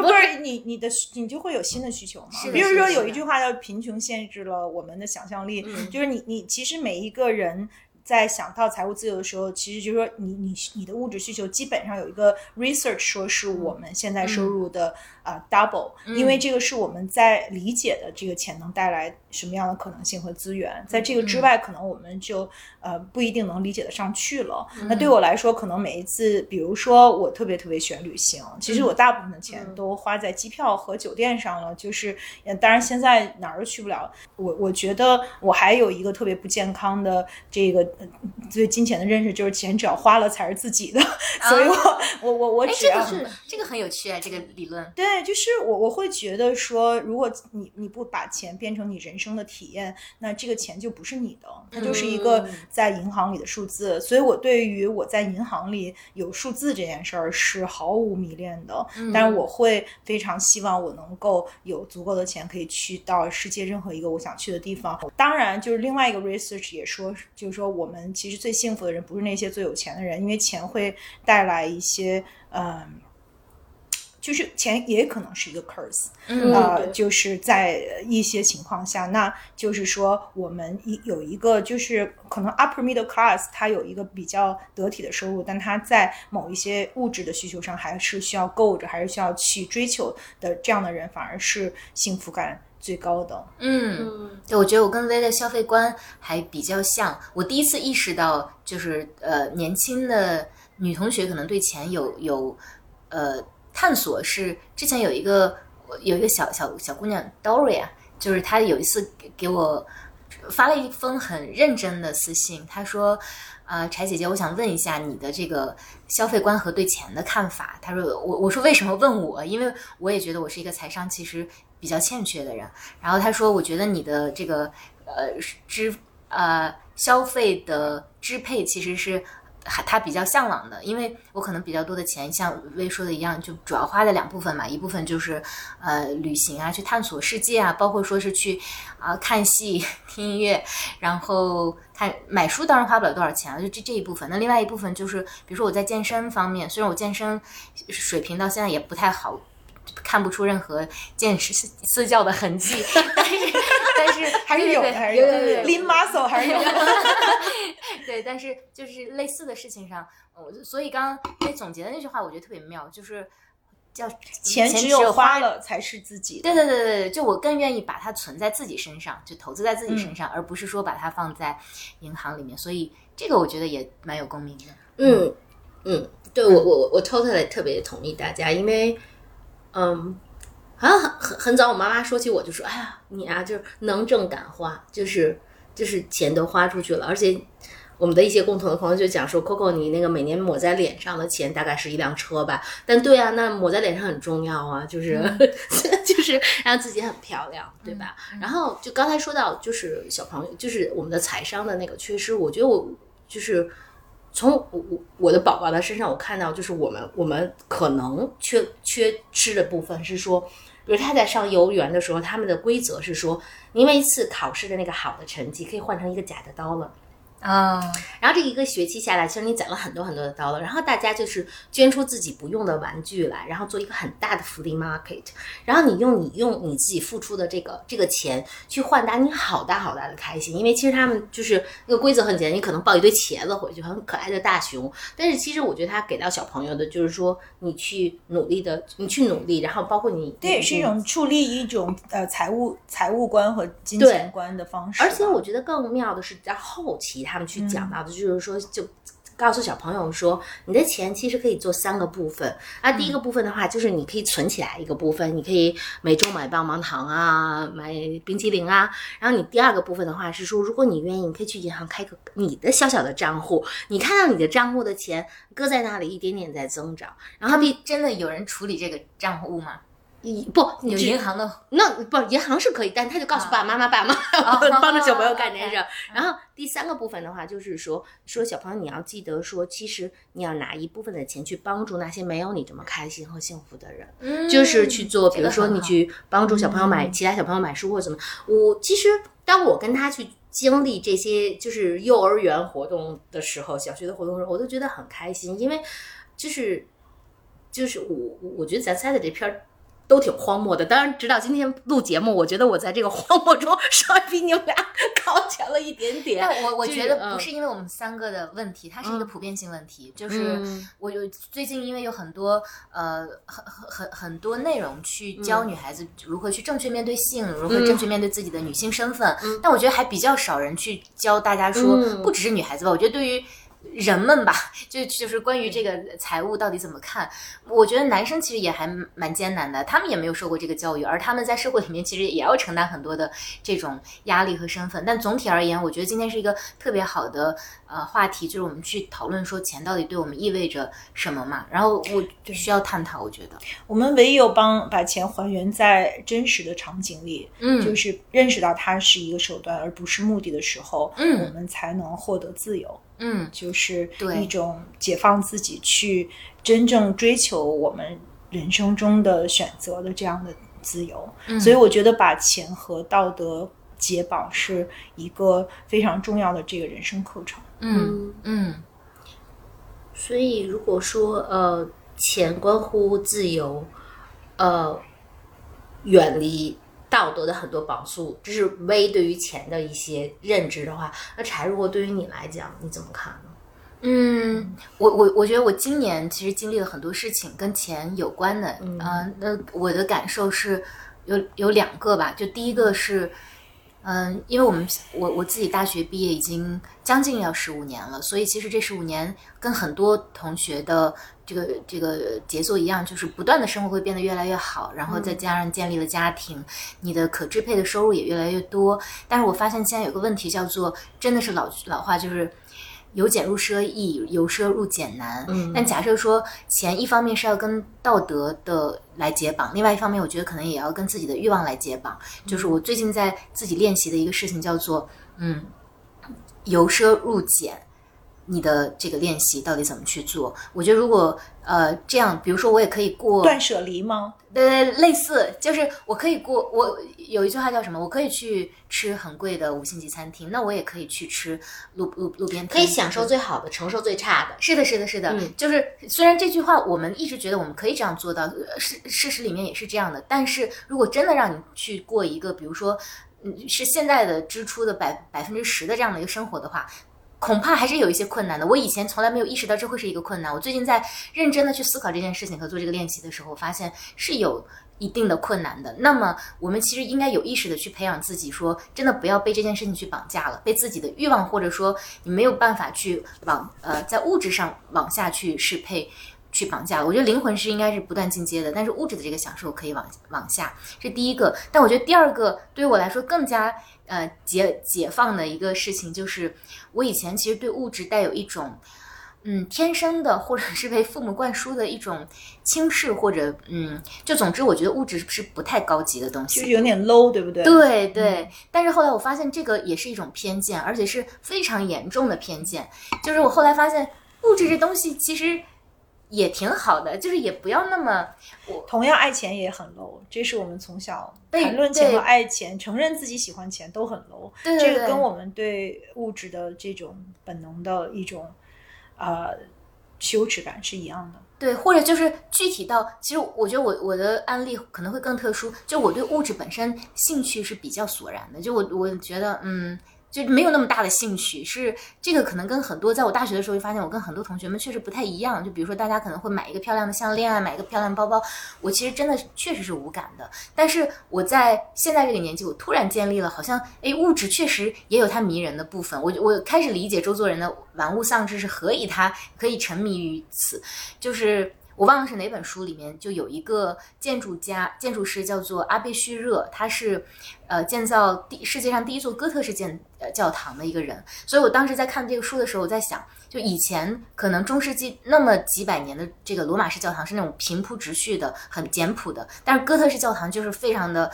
不是你你的你就会有新的需求嘛比如说有一句话叫“贫穷限制了我们的想象力”，嗯就是你你其实每一个人。在想到财务自由的时候，其实就是说你你你的物质需求基本上有一个 research 说是我们现在收入的啊、double，、因为这个是我们在理解的这个潜能带来什么样的可能性和资源，在这个之外，可能我们就呃不一定能理解得上去了。那对我来说，可能每一次，比如说我特别特别喜欢旅行，其实我大部分的钱都花在机票和酒店上了。就是，呃当然现在哪儿都去不了。我我觉得我还有一个特别不健康的这个呃对金钱的认识，就是钱只要花了才是自己的。所以我我我我哎，只要这个是这个很有趣啊，这个理论。对，就是我我会觉得说，如果你你不把钱变成你人生的体验，那这个钱就不是你的，它就是一个嗯在银行里的数字。所以我对于我在银行里有数字这件事儿是毫无迷恋的，但是我会非常希望我能够有足够的钱可以去到世界任何一个我想去的地方。当然，就是另外一个 research 也说，就是说我们其实最幸福的人不是那些最有钱的人，因为钱会带来一些嗯。就是钱也可能是一个 curse，嗯呃，就是在一些情况下，那就是说我们一有一个就是可能 upper middle class，它有一个比较得体的收入，但他在某一些物质的需求上还是需要够着，还是需要去追求的这样的人，反而是幸福感最高的。嗯。嗯对，我觉得我跟薇的消费观还比较像。我第一次意识到，就是呃，年轻的女同学可能对钱有有呃探索是，之前有一个有一个小小小姑娘 Doria，就是她有一次给给我发了一封很认真的私信，她说。呃，柴姐姐，我想问一下你的这个消费观和对钱的看法。她说，我我说为什么问我？因为我也觉得我是一个财商其实比较欠缺的人。然后她说，我觉得你的这个呃支呃消费的支配其实是还他比较向往的，因为我可能比较多的钱，像薇说的一样，就主要花在两部分嘛，一部分就是呃旅行啊，去探索世界啊，包括说是去啊、看戏、*laughs* 听音乐，然后看买书，当然花不了多少钱啊，就这这一部分。那另外一部分就是，比如说我在健身方面，虽然我健身水平到现在也不太好。看不出任何健身私教的痕迹，但 *laughs* 是但是还是有还是有的对对对，lean muscle 还是有的。*laughs* 对，但是就是类似的事情上，我所以刚刚被总结的那句话，我觉得特别妙，就是叫钱只只有花花。了才是自己的。对对对对对，就我更愿意把它存在自己身上，就投资在自己嗯身上，而不是说把它放在银行里面。所以这个我觉得也蛮有共鸣的。嗯嗯，对我我我我 totally 特别同意大家，因为嗯，好像很很很早，我妈妈说起我就说，哎呀，你啊就是能挣敢花，就是就是钱都花出去了，而且。我们的一些共同的朋友就讲说，Coco，你那个每年抹在脸上的钱大概是一辆车吧？但对啊，那抹在脸上很重要啊，就是、*laughs* 就是让自己很漂亮，对吧？然后就刚才说到，就是小朋友，就是我们的财商的那个缺失，我觉得我就是从我我我的宝宝的身上，我看到就是我们我们可能缺缺失的部分是说，比如他在上幼儿园的时候，他们的规则是说，因为一次考试的那个好的成绩可以换成一个假的刀了。啊，然后这一个学期下来，其实你攒了很多很多的 dollar，然后大家就是捐出自己不用的玩具来，然后做一个很大的 flea market，然后你用你用你自己付出的这个这个钱去换达你好大好大的开心，因为其实他们就是那个规则很简单，你可能抱一堆茄子回去，很可爱的大熊，但是其实我觉得他给到小朋友的就是说，你去努力的，你去努力，然后包括你对也是一种树立一种呃财务财务观和金钱观的方式。而且我觉得更妙的是，在后期他们去讲到的，就是说，就告诉小朋友说，你的钱其实可以做三个部分。那第一个部分的话，就是你可以存起来一个部分，你可以每周买棒棒糖啊，买冰淇淋啊。然后你第二个部分的话是说，如果你愿意，你可以去银行开个你的小小的账户，你看到你的账户的钱搁在那里一点点在增长。然后第真的有人处理这个账户吗？一不，你有银行的那不银行是可以，但他就告诉爸爸妈妈，爸爸妈 *laughs* 帮着小朋友干这件事哦儿。然后第三个部分的话，就是说说小朋友你要记得说，其实你要拿一部分的钱去帮助那些没有你这么开心和幸福的人，嗯就是去做，比如说你去帮助小朋友买其他小朋友买书或者怎么。我其实当我跟他去。经历这些就是幼儿园活动的时候，小学的活动的时候，我都觉得很开心，因为就是就是我我我觉得咱仨的这片儿都挺荒漠的。当然，直到今天录节目，我觉得我在这个荒漠中稍微比你们俩靠前了一点点。*laughs* 但我我觉得嗯不是因为我们三个的问题，它是一个嗯普遍性问题。就是嗯我有最近因为有很多呃很很很很多内容去教女孩子如何去正确面对性，如何嗯正确面对自己的女性身份，但我觉得还比较少人去教大家说，嗯不只是女孩子吧，我觉得对于。人们吧，*laughs* 就就是关于这个财务到底怎么看，我觉得男生其实也还蛮艰难的，他们也没有受过这个教育，而他们在社会里面其实也要承担很多的这种压力和身份。但总体而言，我觉得今天是一个特别好的呃话题，就是我们去讨论说钱到底对我们意味着什么嘛。然后我需要探讨，我觉得，我们唯有帮把钱还原在真实的场景里，嗯就是认识到它是一个手段而不是目的的时候，嗯我们才能获得自由。嗯就是对一种解放自己，去真正追求我们人生中的选择的这样的自由。嗯所以我觉得把钱和道德解绑是一个非常重要的这个人生课程。嗯嗯所以如果说呃钱关乎自由，呃远离道德的很多绑束，这是微对于钱的一些认知的话，那柴如果对于你来讲，你怎么看呢？嗯，我我我觉得我今年其实经历了很多事情跟钱有关的，嗯呃那我的感受是有有两个吧，就第一个是，嗯、因为我们我我自己大学毕业已经将近要十五年了，所以其实这十五年跟很多同学的这个这个节奏一样，就是不断的生活会变得越来越好，然后再加上建立了家庭，你的可支配的收入也越来越多。但是我发现现在有个问题叫做，真的是老老话就是。由俭入奢易，由奢入俭难。嗯但假设说钱一方面是要跟道德的来解绑，另外一方面我觉得可能也要跟自己的欲望来解绑。就是我最近在自己练习的一个事情叫做，嗯，由奢入俭。你的这个练习到底怎么去做？我觉得如果呃这样，比如说我也可以过断舍离吗？呃，类似，就是我可以过，我有一句话叫什么？我可以去吃很贵的五星级餐厅，那我也可以去吃路路路边摊，可以享受最好的，承受最差的。是的，是的，是的，嗯就是虽然这句话我们一直觉得我们可以这样做到，呃事事实里面也是这样的，但是如果真的让你去过一个，比如说，嗯，是现在的支出的百百分之十的这样的一个生活的话。恐怕还是有一些困难的。我以前从来没有意识到这会是一个困难。我最近在认真的去思考这件事情和做这个练习的时候，发现是有一定的困难的。那么，我们其实应该有意识的去培养自己，说真的不要被这件事情去绑架了，被自己的欲望或者说你没有办法去往呃在物质上往下去适配。去绑架，我觉得灵魂是应该是不断进阶的，但是物质的这个享受可以往往下，这第一个。但我觉得第二个对于我来说更加呃解解放的一个事情，就是我以前其实对物质带有一种嗯天生的，或者是被父母灌输的一种轻视，或者嗯，就总之我觉得物质是不太高级的东西就是。有点 low，对不对？对对，但是后来我发现这个也是一种偏见，而且是非常严重的偏见。就是我后来发现，物质这东西其实也挺好的，就是也不要那么同样爱钱也很 low，这是我们从小对谈论钱对和爱钱，承认自己喜欢钱都很 low。这个跟我们对物质的这种本能的一种呃羞耻感是一样的。对，或者就是具体到，其实我觉得我我的案例可能会更特殊，就我对物质本身兴趣是比较索然的，就我我觉得嗯。就没有那么大的兴趣，是这个可能跟很多在我大学的时候就发现我跟很多同学们确实不太一样。就比如说大家可能会买一个漂亮的项链啊，买一个漂亮包包，我其实真的确实是无感的。但是我在现在这个年纪，我突然建立了好像哎物质确实也有它迷人的部分。我我开始理解周作人的玩物丧志是何以他可以沉迷于此，就是。我忘了是哪本书里面就有一个建筑家、建筑师叫做阿贝虚热，他是呃建造第世界上第一座哥特式建呃教堂的一个人。所以我当时在看这个书的时候，我在想，就以前可能中世纪那么几百年的这个罗马式教堂是那种平铺直叙的、很简朴的，但是哥特式教堂就是非常的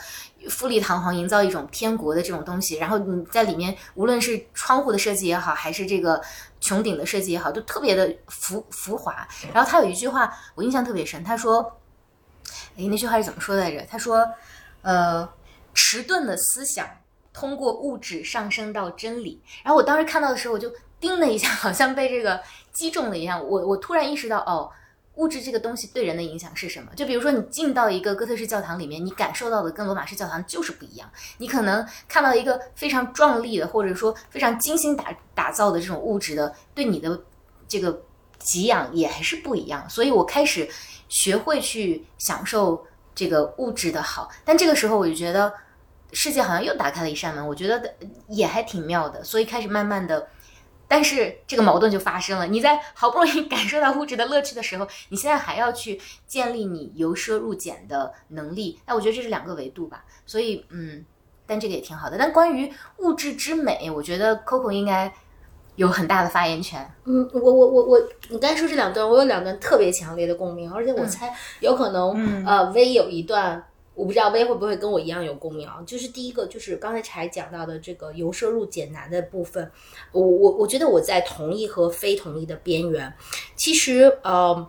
富丽堂皇，营造一种天国的这种东西。然后你在里面，无论是窗户的设计也好，还是这个穹顶的设计也好，都特别的浮浮华。然后他有一句话我印象特别深，他说：“诶，那句话是怎么说来着？他说，呃，迟钝的思想通过物质上升到真理。”然后我当时看到的时候，我就叮的一下，好像被这个击中了一样。我我突然意识到，哦。物质这个东西对人的影响是什么？就比如说，你进到一个哥特式教堂里面，你感受到的跟罗马式教堂就是不一样。你可能看到一个非常壮丽的，或者说非常精心打打造的这种物质的，对你的这个给养也还是不一样。所以我开始学会去享受这个物质的好，但这个时候我就觉得世界好像又打开了一扇门，我觉得也还挺妙的。所以开始慢慢的。但是这个矛盾就发生了。你在好不容易 *laughs* 感受到物质的乐趣的时候，你现在还要去建立你由奢入俭的能力。那我觉得这是两个维度吧。所以，嗯，但这个也挺好的。但关于物质之美，我觉得 Coco 应该有很大的发言权。嗯，我我我我，你刚才说这两段，我有两段特别强烈的共鸣，而且我猜有可能，嗯呃，微有一段。我不知道薇会不会跟我一样有共鸣啊？就是第一个，就是刚才柴讲到的这个由奢入俭难的部分，我我我觉得我在同意和非同意的边缘。其实，呃，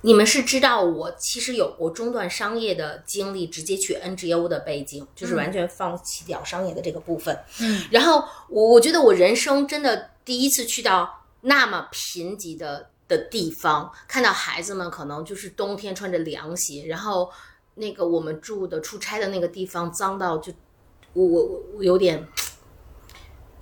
你们是知道我其实有过中断商业的经历，直接去 NGO 的背景，就是完全放弃掉商业的这个部分。嗯，然后我我觉得我人生真的第一次去到那么贫瘠的的地方，看到孩子们可能就是冬天穿着凉鞋，然后。那个我们住的出差的那个地方脏到就我我我有点，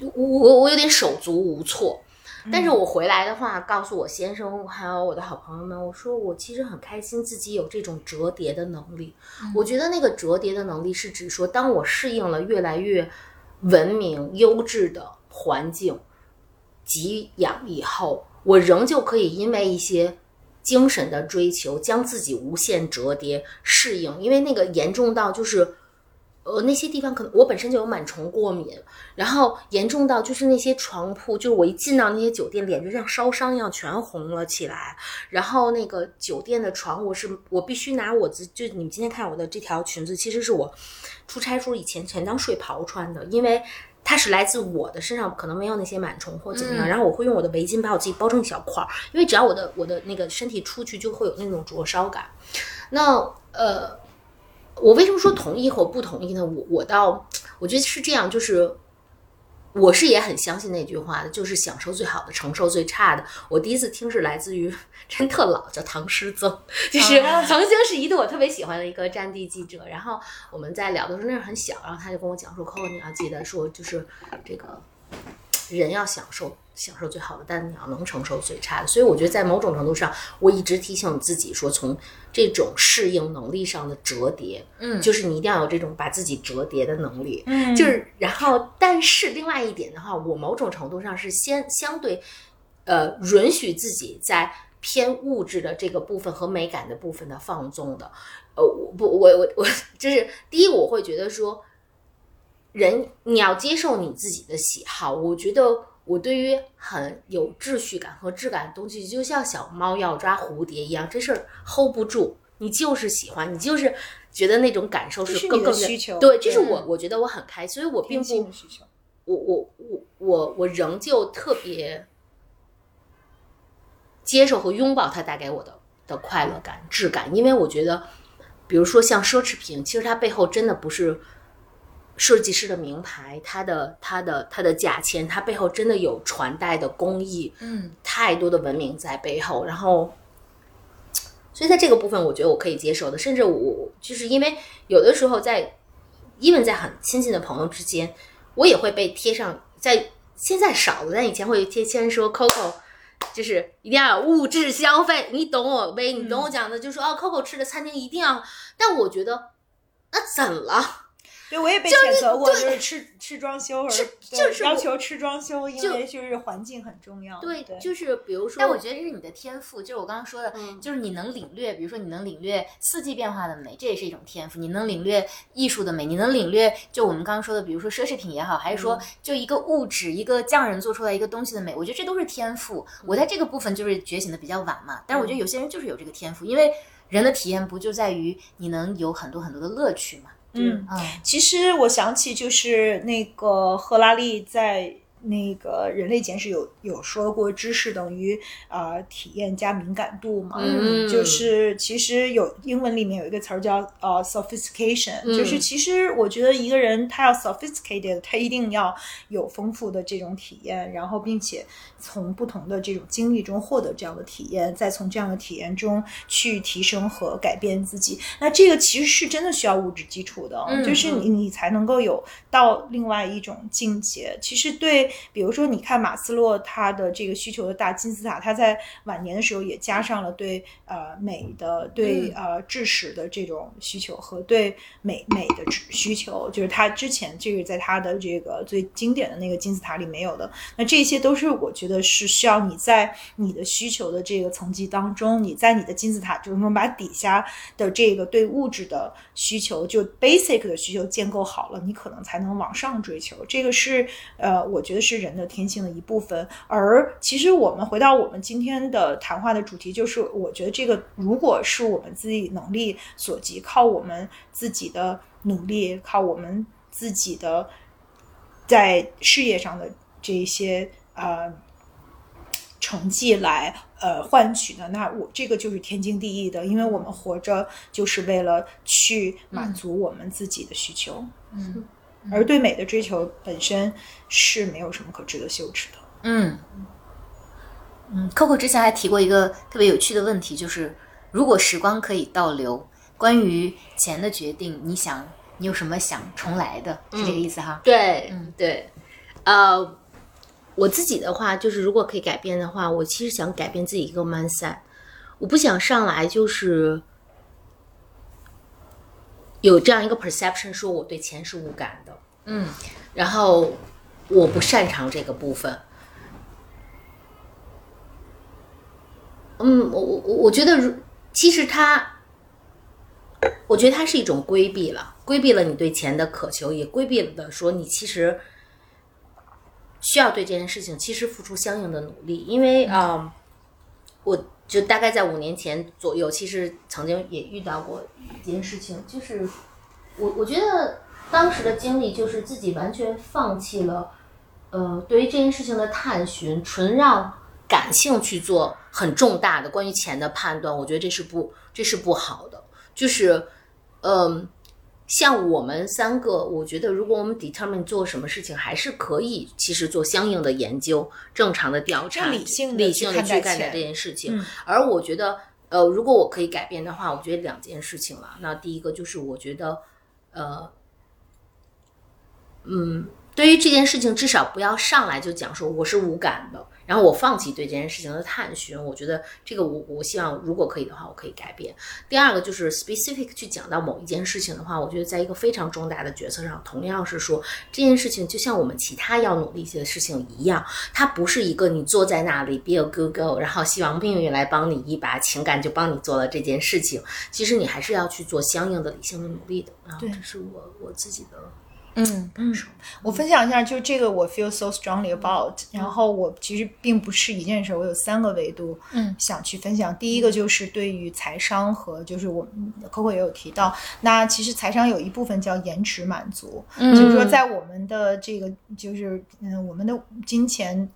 我我我有点手足无措。但是我回来的话，告诉我先生还有我的好朋友们，我说我其实很开心自己有这种折叠的能力。我觉得那个折叠的能力是指说，当我适应了越来越文明、优质的环境给养以后，我仍旧可以因为一些精神的追求，将自己无限折叠适应。因为那个严重到就是。呃，那些地方可能我本身就有螨虫过敏，然后严重到就是那些床铺，就是我一进到那些酒店，脸就像烧伤一样全红了起来。然后那个酒店的床，我是我必须拿我自就你们今天看我的这条裙子，其实是我出差时候以前全当睡袍穿的，因为它是来自我的身上，可能没有那些螨虫或怎么样。然后我会用我的围巾把我自己包成一小块儿，因为只要我的我的那个身体出去就会有那种灼烧感。那呃。我为什么说同意或不同意呢？我我倒我觉得是这样，就是我是也很相信那句话的，就是享受最好的，承受最差的。我第一次听是来自于 *laughs* 真特老，叫唐诗曾，就是曾经是一度我特别喜欢的一个战地记者。然后我们在聊的时候，那时候很小，然后他就跟我讲说：“Coco，你要记得说，就是这个人要享受。”享受最好的，但你要能承受最差的。所以我觉得，在某种程度上，我一直提醒自己说，从这种适应能力上的折叠，嗯，就是你一定要有这种把自己折叠的能力，嗯就是然后，但是另外一点的话，我某种程度上是先相对，呃，允许自己在偏物质的这个部分和美感的部分的放纵的。呃，我不，我我我，就是第一，我会觉得说，人你要接受你自己的喜好，我觉得。我对于很有秩序感和质感的东西，就像小猫要抓蝴蝶一样，这事儿 hold 不住。你就是喜欢，你就是觉得那种感受是更需求对，这是我我觉得我很开心，所以我并不需求。我我我我我仍旧特别接受和拥抱它带给我的的快乐感、质感，因为我觉得，比如说像奢侈品，其实它背后真的不是设计师的名牌，它的它的它的价钱，它背后真的有传代的工艺，嗯，太多的文明在背后，然后。所以在这个部分，我觉得我可以接受的，甚至我就是因为有的时候在，even 在很亲近的朋友之间，我也会被贴上，在现在少了，但以前会贴签说 Coco，就是一定要有物质消费，你懂我呗？你懂我讲的，就是说哦，Coco 吃的餐厅一定要，但我觉得那怎了？对，我也被谴责过，就是吃吃装修，就是要求吃装修，因就为就是环境很重要。对，对，就是比如说，但我觉得这是你的天赋，就是我刚刚说的，嗯就是你能领略，比如说你能领略四季变化的美，这也是一种天赋；你能领略艺术的美，你能领略就我们刚刚说的，比如说奢侈品也好，还是说就一个物质、一个匠人做出来一个东西的美，我觉得这都是天赋。我在这个部分就是觉醒的比较晚嘛，但是我觉得有些人就是有这个天赋，因为人的体验不就在于你能有很多很多的乐趣嘛？嗯，啊其实我想起就是那个赫拉利在那个《人类简史有》有说过，知识等于呃体验加敏感度嘛。嗯就是其实有英文里面有一个词儿叫呃 sophistication，、嗯就是其实我觉得一个人他要 sophisticated，他一定要有丰富的这种体验，然后并且从不同的这种经历中获得这样的体验，再从这样的体验中去提升和改变自己。那这个其实是真的需要物质基础的，嗯就是你你才能够有到另外一种境界。其实对，比如说你看马斯洛他的这个需求的大金字塔，他在晚年的时候也加上了对呃美的、对呃知识的这种需求和对美美的需求，就是他之前这个在他的这个最经典的那个金字塔里没有的。那这些都是我觉得是需要你在你的需求的这个层级当中，你在你的金字塔中中把底下的这个对物质的需求，就 basic 的需求建构好了，你可能才能往上追求。这个是呃，我觉得是人的天性的一部分。而其实我们回到我们今天的谈话的主题，就是我觉得这个如果是我们自己能力所及，靠我们自己的努力，靠我们自己的在事业上的这一些呃成绩来呃换取的，那我这个就是天经地义的，因为我们活着就是为了去满足我们自己的需求，嗯。而对美的追求本身是没有什么可值得羞耻的。嗯。嗯，Coco 之前还提过一个特别有趣的问题，就是如果时光可以倒流，关于钱的决定，你想你有什么想重来的？是这个意思哈？对，嗯。对，呃，我自己的话就是，如果可以改变的话，我其实想改变自己一个 mindset，我不想上来就是有这样一个 perception，说我对钱是无感的，嗯。然后我不擅长这个部分。嗯，我我我我觉得如，其实它，我觉得它是一种规避了，规避了你对钱的渴求，也规避了的说你其实需要对这件事情其实付出相应的努力，因为啊、呃我就大概在五年前左右，其实曾经也遇到过一件事情，就是我我觉得当时的经历就是自己完全放弃了，呃，对于这件事情的探寻，纯让感性去做很重大的关于钱的判断，我觉得这是不这是不好的。就是，嗯、像我们三个，我觉得如果我们 determine 做什么事情，还是可以其实做相应的研究、正常的调查、理性地理性的去看待钱去看待这件事情。嗯而我觉得，呃，如果我可以改变的话，我觉得两件事情了。那第一个就是我觉得，呃，嗯，对于这件事情，至少不要上来就讲说我是无感的，然后我放弃对这件事情的探寻。我觉得这个我我希望如果可以的话，我可以改变。第二个就是 specific 去讲到某一件事情的话，我觉得在一个非常重大的决策上，同样是说这件事情就像我们其他要努力的事情一样，它不是一个你坐在那里 be a good girl，然后希望命运来帮你一把，情感就帮你做了这件事情。其实你还是要去做相应的理性的努力的。啊，对这是我我自己的嗯感受。我分享一下，就这个我 feel so strongly about。然后我其实并不是一件事，我有三个维度，嗯，想去分享。第一个就是对于财商和就是我们 Coco 也有提到，那其实财商有一部分叫延迟满足，嗯就是说在我们的这个就是嗯我们的金钱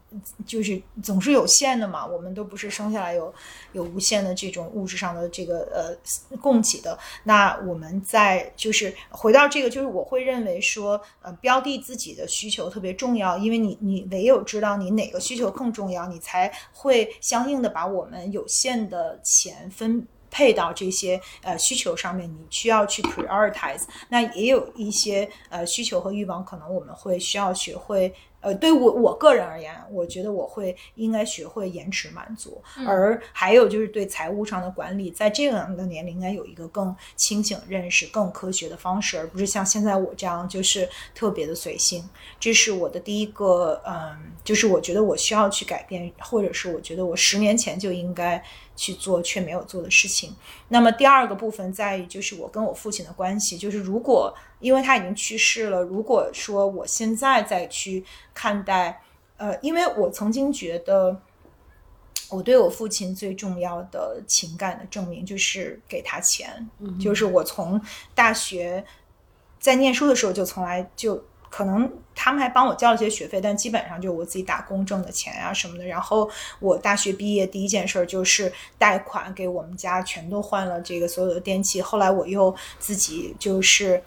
就是总是有限的嘛，我们都不是生下来有有无限的这种物质上的这个呃供给的。那我们在就是回到这个，就是我会认为说，说呃，标的自己的需求特别重要，因为你你唯有知道你哪个需求更重要，你才会相应的把我们有限的钱分。配到这些呃需求上面，你需要去 prioritize。那也有一些呃需求和欲望，可能我们会需要学会。呃，对我我个人而言，我觉得我会应该学会延迟满足，而还有就是对财务上的管理，在这样的年龄应该有一个更清醒认识、更科学的方式，而不是像现在我这样就是特别的随性。这是我的第一个，嗯，就是我觉得我需要去改变，或者是我觉得我十年前就应该去做却没有做的事情。那么第二个部分在于就是我跟我父亲的关系，就是如果因为他已经去世了，如果说我现在再去看待，呃，因为我曾经觉得。我对我父亲最重要的情感的证明就是给他钱，就是我从大学在念书的时候就从来就可能他们还帮我交了些学费，但基本上就是我自己打工挣的钱啊什么的。然后我大学毕业第一件事儿就是贷款给我们家全都换了这个所有的电器。后来我又自己就是。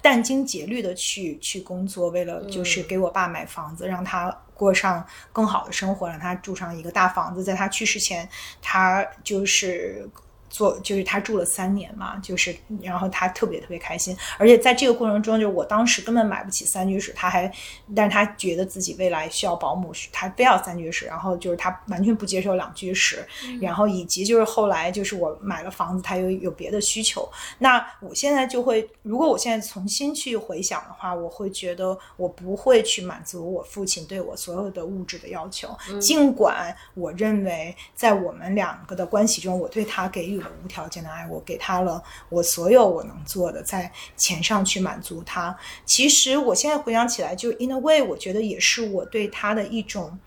殚精竭虑的去去工作，为了就是给我爸买房子，让他过上更好的生活，让他住上一个大房子。在他去世前，他就是做，就是他住了三年嘛，就是然后他特别特别开心，而且在这个过程中，就是我当时根本买不起三居室，他还，但是他觉得自己未来需要保姆，他非要三居室，然后就是他完全不接受两居室，然后以及就是后来就是我买了房子，他又有别的需求，那我现在就会，如果我现在重新去回想的话，我会觉得我不会去满足我父亲对我所有的物质的要求，尽管我认为在我们两个的关系中，我对他给予无条件的爱，我给他了我所有我能做的，在钱上去满足他。其实我现在回想起来，就 in a way，我觉得也是我对他的一种。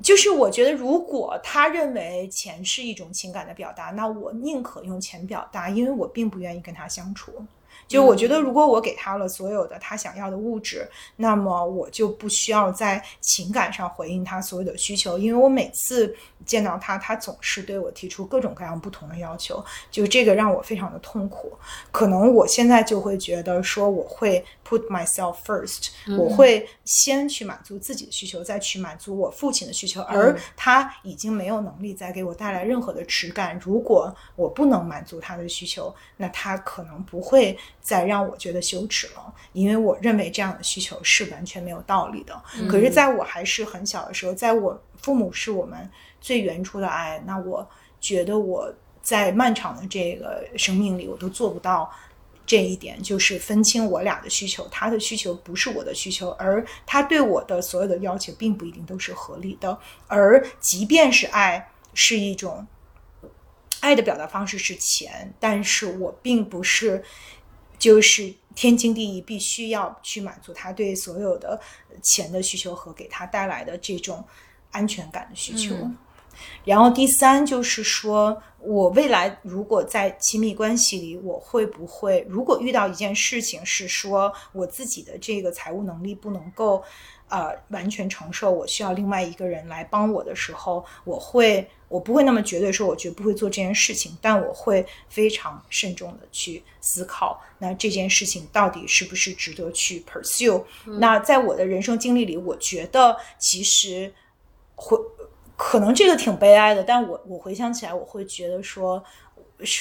就是我觉得，如果他认为钱是一种情感的表达，那我宁可用钱表达，因为我并不愿意跟他相处。就我觉得，如果我给他了所有的他想要的物质，那么我就不需要在情感上回应他所有的需求，因为我每次见到他，他总是对我提出各种各样不同的要求，就这个让我非常的痛苦。可能我现在就会觉得说，我会 put myself first，我会先去满足自己的需求，再去满足我父亲的需求，而他已经没有能力再给我带来任何的质感。如果我不能满足他的需求，那他可能不会。再让我觉得羞耻了，因为我认为这样的需求是完全没有道理的。可是，在我还是很小的时候，在我父母是我们最原初的爱，那我觉得我在漫长的这个生命里，我都做不到这一点，就是分清我俩的需求。他的需求不是我的需求，而他对我的所有的要求，并不一定都是合理的。而即便是爱是一种爱的表达方式是钱，但是我并不是。就是天经地义，必须要去满足他对所有的钱的需求和给他带来的这种安全感的需求。然后第三就是说，我未来如果在亲密关系里，我会不会如果遇到一件事情是说我自己的这个财务能力不能够。呃，完全承受我需要另外一个人来帮我的时候，我会，我不会那么绝对说，我绝不会做这件事情，但我会非常慎重的去思考，那这件事情到底是不是值得去 pursue？那在我的人生经历里，我觉得其实会，可能这个挺悲哀的，但我我回想起来，我会觉得说，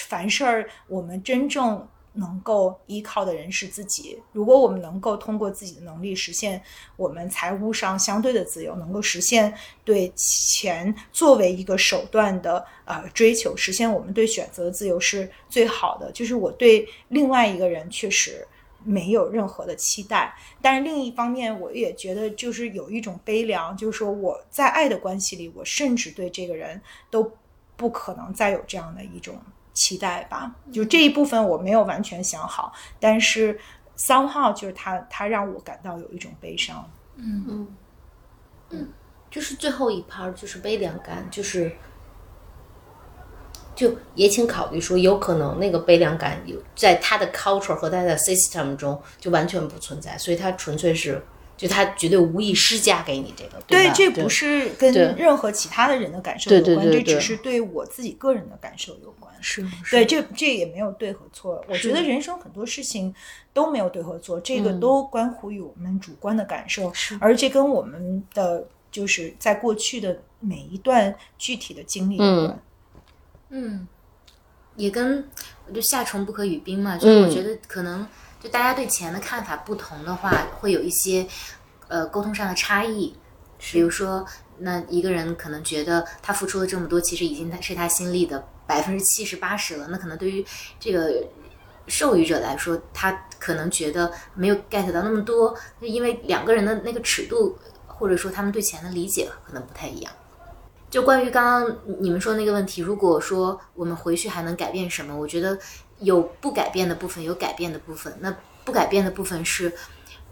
凡事儿我们真正。能够依靠的人是自己。如果我们能够通过自己的能力实现我们财务上相对的自由，能够实现对钱作为一个手段的呃追求，实现我们对选择的自由是最好的。就是我对另外一个人确实没有任何的期待，但是另一方面，我也觉得就是有一种悲凉，就是说我在爱的关系里，我甚至对这个人都不可能再有这样的一种。期待吧，就这一部分我没有完全想好，但是三号就是他，他让我感到有一种悲伤。嗯嗯嗯，就是最后一 part 就是悲凉感，就是就也请考虑说，有可能那个悲凉感有在他的 culture 和他的 system 中就完全不存在，所以他纯粹是。就他绝对无意施加给你这个，对，这不是跟任何其他的人的感受有关，这只是对我自己个人的感受有关。是，对，这这也没有对和错。我觉得人生很多事情都没有对和错，这个都关乎于我们主观的感受，而这跟我们的就是在过去的每一段具体的经历有关。嗯，也跟就夏虫不可语冰嘛，就是我觉得可能。就大家对钱的看法不同的话，会有一些呃沟通上的差异。比如说，那一个人可能觉得他付出了这么多，其实已经是他心力的百分之七十八十了。那可能对于这个授予者来说，他可能觉得没有 get 到那么多，因为两个人的那个尺度或者说他们对钱的理解可能不太一样。就关于刚刚你们说那个问题，如果说我们回去还能改变什么，我觉得。有不改变的部分，有改变的部分。那不改变的部分是，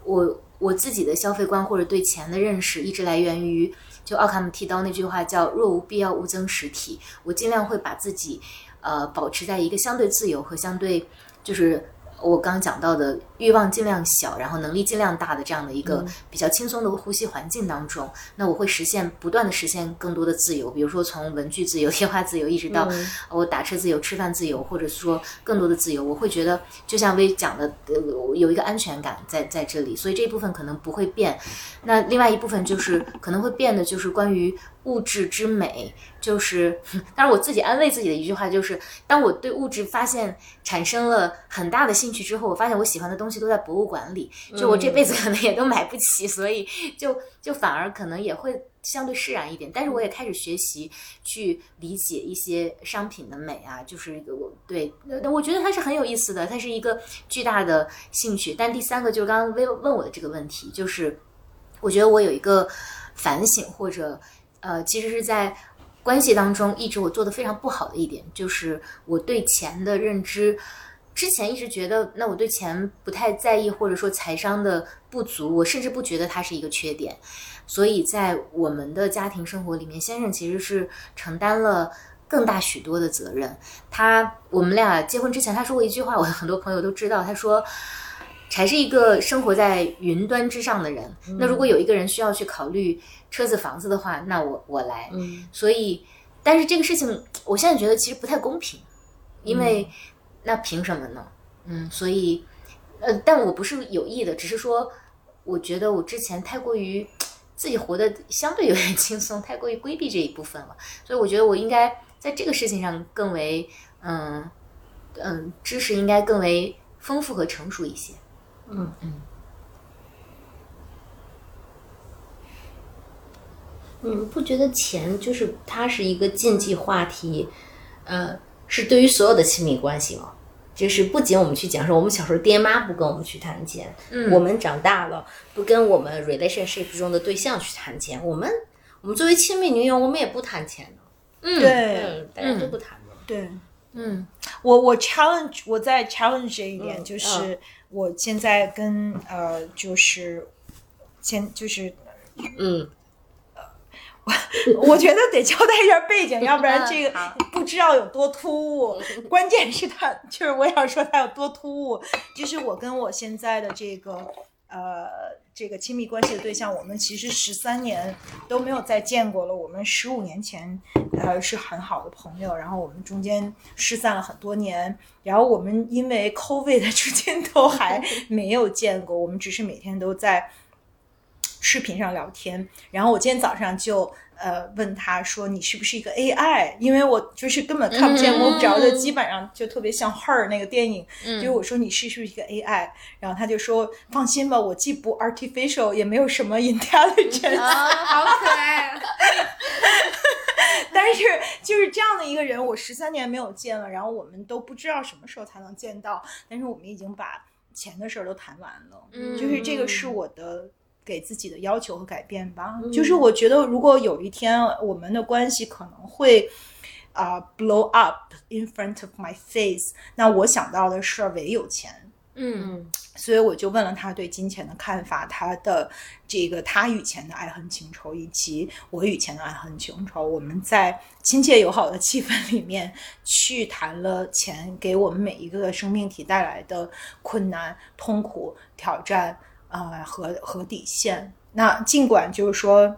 我我自己的消费观或者对钱的认识，一直来源于就奥卡姆剃刀那句话叫“若无必要，勿增实体”。我尽量会把自己，呃，保持在一个相对自由和相对就是。我刚讲到的欲望尽量小，然后能力尽量大的这样的一个比较轻松的呼吸环境当中，那我会实现不断的实现更多的自由，比如说从文具自由、贴画自由，一直到我打车自由、吃饭自由，或者说更多的自由，我会觉得就像薇讲的，呃，有一个安全感在在这里，所以这一部分可能不会变。那另外一部分就是可能会变的，就是关于。物质之美，就是，当然我自己安慰自己的一句话就是，当我对物质发现产生了很大的兴趣之后，我发现我喜欢的东西都在博物馆里，就我这辈子可能也都买不起，所以就就反而可能也会相对释然一点。但是我也开始学习去理解一些商品的美啊，就是我对，我觉得它是很有意思的，它是一个巨大的兴趣。但第三个就是刚刚问问我的这个问题，就是我觉得我有一个反省或者。呃，其实是在关系当中，一直我做的非常不好的一点，就是我对钱的认知，之前一直觉得，那我对钱不太在意，或者说财商的不足，我甚至不觉得它是一个缺点。所以在我们的家庭生活里面，先生其实是承担了更大许多的责任。他我们俩结婚之前，他说过一句话，我很多朋友都知道。他说，柴是一个生活在云端之上的人。那如果有一个人需要去考虑车子、房子的话，那我我来。嗯所以，但是这个事情，我现在觉得其实不太公平，因为、那凭什么呢？嗯，所以，呃，但我不是有意的，只是说，我觉得我之前太过于 *tsk* 自己活得相对有点轻松，*laughs* 太过于规避这一部分了，所以我觉得我应该在这个事情上更为，嗯嗯，知识应该更为丰富和成熟一些。嗯嗯你们不觉得钱就是它是一个禁忌话题？呃，是对于所有的亲密关系吗？就是不仅我们去讲说，我们小时候爹妈不跟我们去谈钱，嗯我们长大了不跟我们 relationship 中的对象去谈钱，我们我们作为亲密女友，我们也不谈钱的，嗯，对嗯，大家都不谈的。对，嗯我我 challenge 我再 challenge 这一点，嗯就是我现在跟呃，就是现就是嗯，我 *laughs* 我觉得得交代一下背景，要不然嗯这个不知道有多突兀。关键是他，就是我想说他有多突兀，就是我跟我现在的这个呃这个亲密关系的对象，我们其实十三年都没有再见过了。我们十五年前呃是很好的朋友，然后我们中间失散了很多年，然后我们因为 COVID 的 *laughs* 至今都还没有见过，我们只是每天都在。视频上聊天，然后我今天早上就呃问他说你是不是一个 AI？因为我就是根本看不见摸不着的，嗯基本上就特别像 Her 那个电影，嗯就是我说你是是不是一个 AI？然后他就说放心吧，我既不 artificial，也没有什么 intelligence，、啊，好可爱啊！*laughs* 但是就是这样的一个人，我十三年没有见了，然后我们都不知道什么时候才能见到，但是我们已经把钱的事儿都谈完了，嗯就是这个是我的。给自己的要求和改变吧，嗯就是我觉得如果有一天我们的关系可能会啊、blow up in front of my face，那我想到的是唯有钱，嗯。所以我就问了他对金钱的看法，他的这个他与钱的爱恨情仇，以及我与钱的爱恨情仇。我们在亲切友好的气氛里面去谈了钱给我们每一个生命体带来的困难、痛苦、挑战，呃和和底线。那尽管就是说。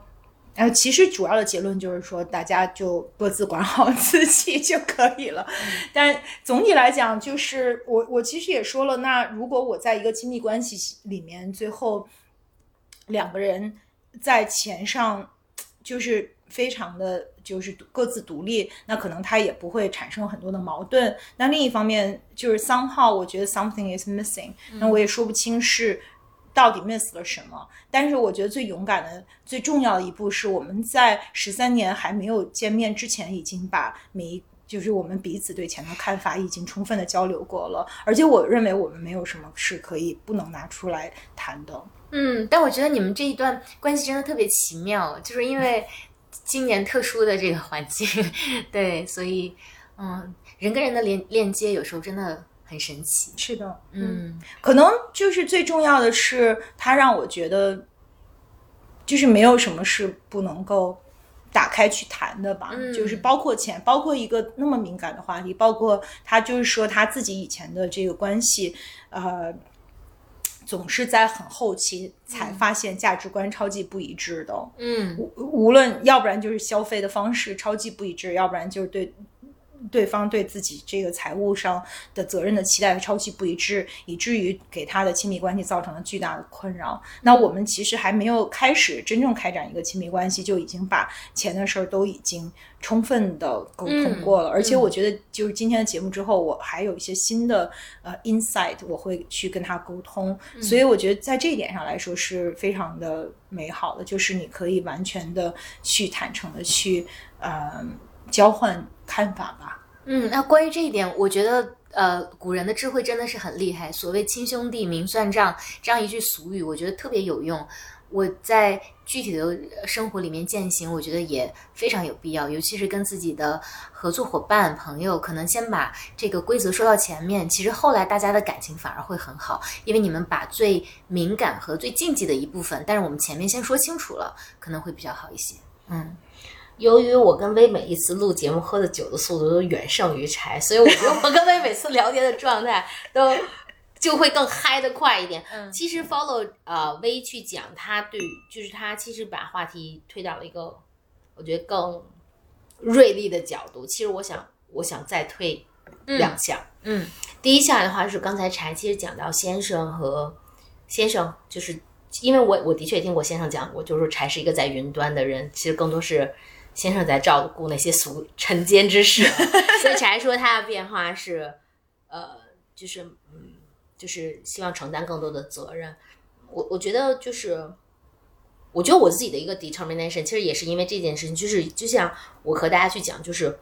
呃，其实主要的结论就是说，大家就各自管好自己就可以了。但总体来讲，就是我我其实也说了，那如果我在一个亲密关系里面，最后两个人在钱上就是非常的就是各自独立，那可能他也不会产生很多的矛盾。那另一方面，就是 somehow 我觉得 something is missing，那我也说不清是。到底 miss 了什么？但是我觉得最勇敢的、最重要的一步是我们在十三年还没有见面之前，已经把每一就是我们彼此对钱的看法已经充分的交流过了，而且我认为我们没有什么是可以不能拿出来谈的。嗯，但我觉得你们这一段关系真的特别奇妙，就是因为今年特殊的这个环境，*laughs* 对，所以嗯，人跟人的连链接有时候真的很神奇。是的，嗯可能就是最重要的是，它让我觉得，就是没有什么是不能够打开去谈的吧。嗯就是包括钱，包括一个那么敏感的话题，包括他就是说他自己以前的这个关系，呃。总是在很后期才发现价值观超级不一致的，嗯无无论要不然就是消费的方式超级不一致，要不然就是对对方对自己这个财务上的责任的期待超级不一致，以至于给他的亲密关系造成了巨大的困扰。那我们其实还没有开始真正开展一个亲密关系，就已经把钱的事儿都已经充分的沟通过了。而且我觉得，就是今天的节目之后，我还有一些新的呃 insight，我会去跟他沟通。所以我觉得在这一点上来说是非常的美好的，就是你可以完全的去坦诚的去呃交换看法吧。嗯，那关于这一点，我觉得呃，古人的智慧真的是很厉害。所谓“亲兄弟明算账”这样一句俗语，我觉得特别有用。我在具体的生活里面践行，我觉得也非常有必要，尤其是跟自己的合作伙伴、朋友，可能先把这个规则说到前面，其实后来大家的感情反而会很好，因为你们把最敏感和最禁忌的一部分，但是我们前面先说清楚了，可能会比较好一些。嗯由于我跟薇每一次录节目喝的酒的速度都远胜于柴，所以我觉得我跟薇每次聊天的状态都就会更嗨的快一点。嗯其实 follow 呃薇去讲他对，就是他其实把话题推到了一个我觉得更锐利的角度。其实我想我想再推两项。嗯第一项的话是刚才柴其实讲到先生和先生，就是因为我我的确也听过先生讲过，就是说柴是一个在云端的人，其实更多是先生在照顾那些俗尘间之事，*laughs* 所以柴说他的变化是呃，就是嗯，就是希望承担更多的责任。我我觉得就是。我觉得我自己的一个 determination，其实也是因为这件事情，就是就像我和大家去讲，就是，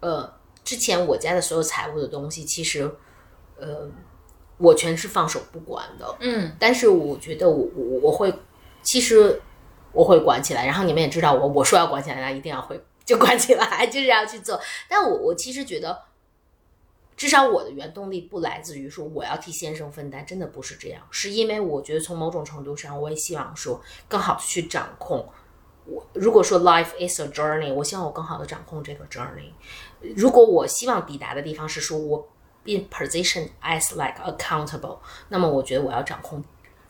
呃，之前我家的所有财务的东西，其实，呃，我全是放手不管的。嗯但是我觉得我我我会，其实我会管起来。然后你们也知道我，我说要管起来，那一定要会就管起来，*laughs* 就是要去做。但我我其实觉得，至少我的原动力不来自于说我要替先生分担，真的不是这样，是因为我觉得从某种程度上，我也希望说更好的去掌控。我如果说 life is a journey，我希望我更好的掌控这个 journey。如果我希望抵达的地方是说我 be positioned as like accountable，那么我觉得我要掌控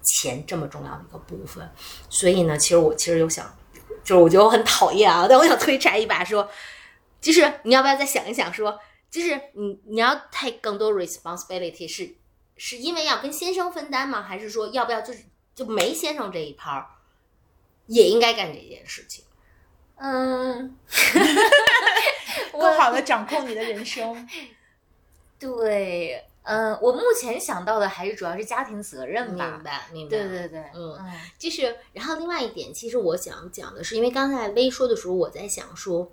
钱这么重要的一个部分。所以呢，其实我其实有想，就是我觉得我很讨厌啊，*laughs* 但我想推柴一把说，就是你要不要再想一想说，就是你你要 take 更多 responsibility 是是因为要跟先生分担吗？还是说要不要就是就没先生这一趴儿也应该干这件事情？嗯，*laughs* *laughs* 更好的掌控你的人生。对，嗯，我目前想到的还是主要是家庭责任吧明。白，明白。对对对，嗯嗯就是，然后另外一点，其实我想讲的是，因为刚才微说的时候，我在想说，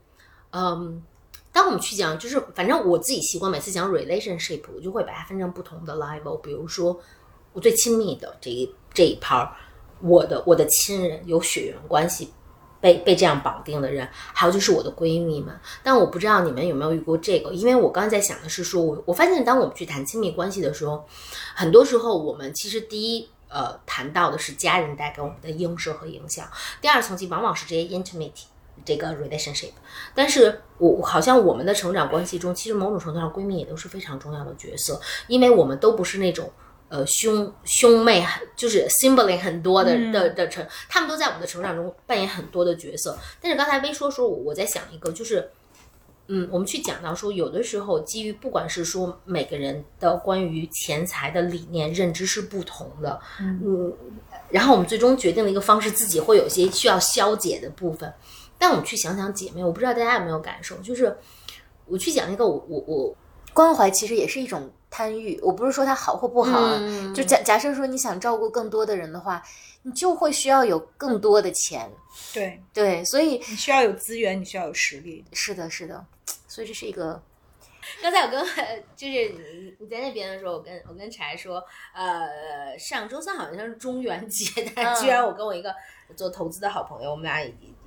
嗯，当我们去讲，就是反正我自己习惯每次讲 relationship，我就会把它分成不同的 level，比如说我最亲密的这一这一 part，我的我的亲人有血缘关系。被被这样绑定的人，还有就是我的闺蜜们，但我不知道你们有没有遇过这个，因为我刚才在想的是说，我我发现当我们去谈亲密关系的时候，很多时候我们其实第一呃谈到的是家人带给我们的映射和影响，第二层级往往是这些 intimate 这个 relationship，但是我好像我们的成长关系中，其实某种程度上闺蜜也都是非常重要的角色，因为我们都不是那种。呃，兄兄妹很就是 sibling 很多的嗯的的成，他们都在我们的成长中扮演很多的角色。但是刚才微说说，我我在想一个，就是嗯，我们去讲到说，有的时候基于不管是说每个人的关于钱财的理念认知是不同的，嗯，然后我们最终决定的一个方式，自己会有些需要消解的部分。但我们去想想姐妹，我不知道大家有没有感受，就是我去讲一个我我我关怀其实也是一种贪欲。我不是说它好或不好啊，嗯就假假设说你想照顾更多的人的话，你就会需要有更多的钱。对对，所以你需要有资源，你需要有实力。是的，是的，所以这是一个 *laughs* 刚才我跟 *laughs* 就是你你在那边的时候，我跟我跟柴说，呃，上周三好像是中元节，但是居然我跟我一个做投资的好朋友，我们俩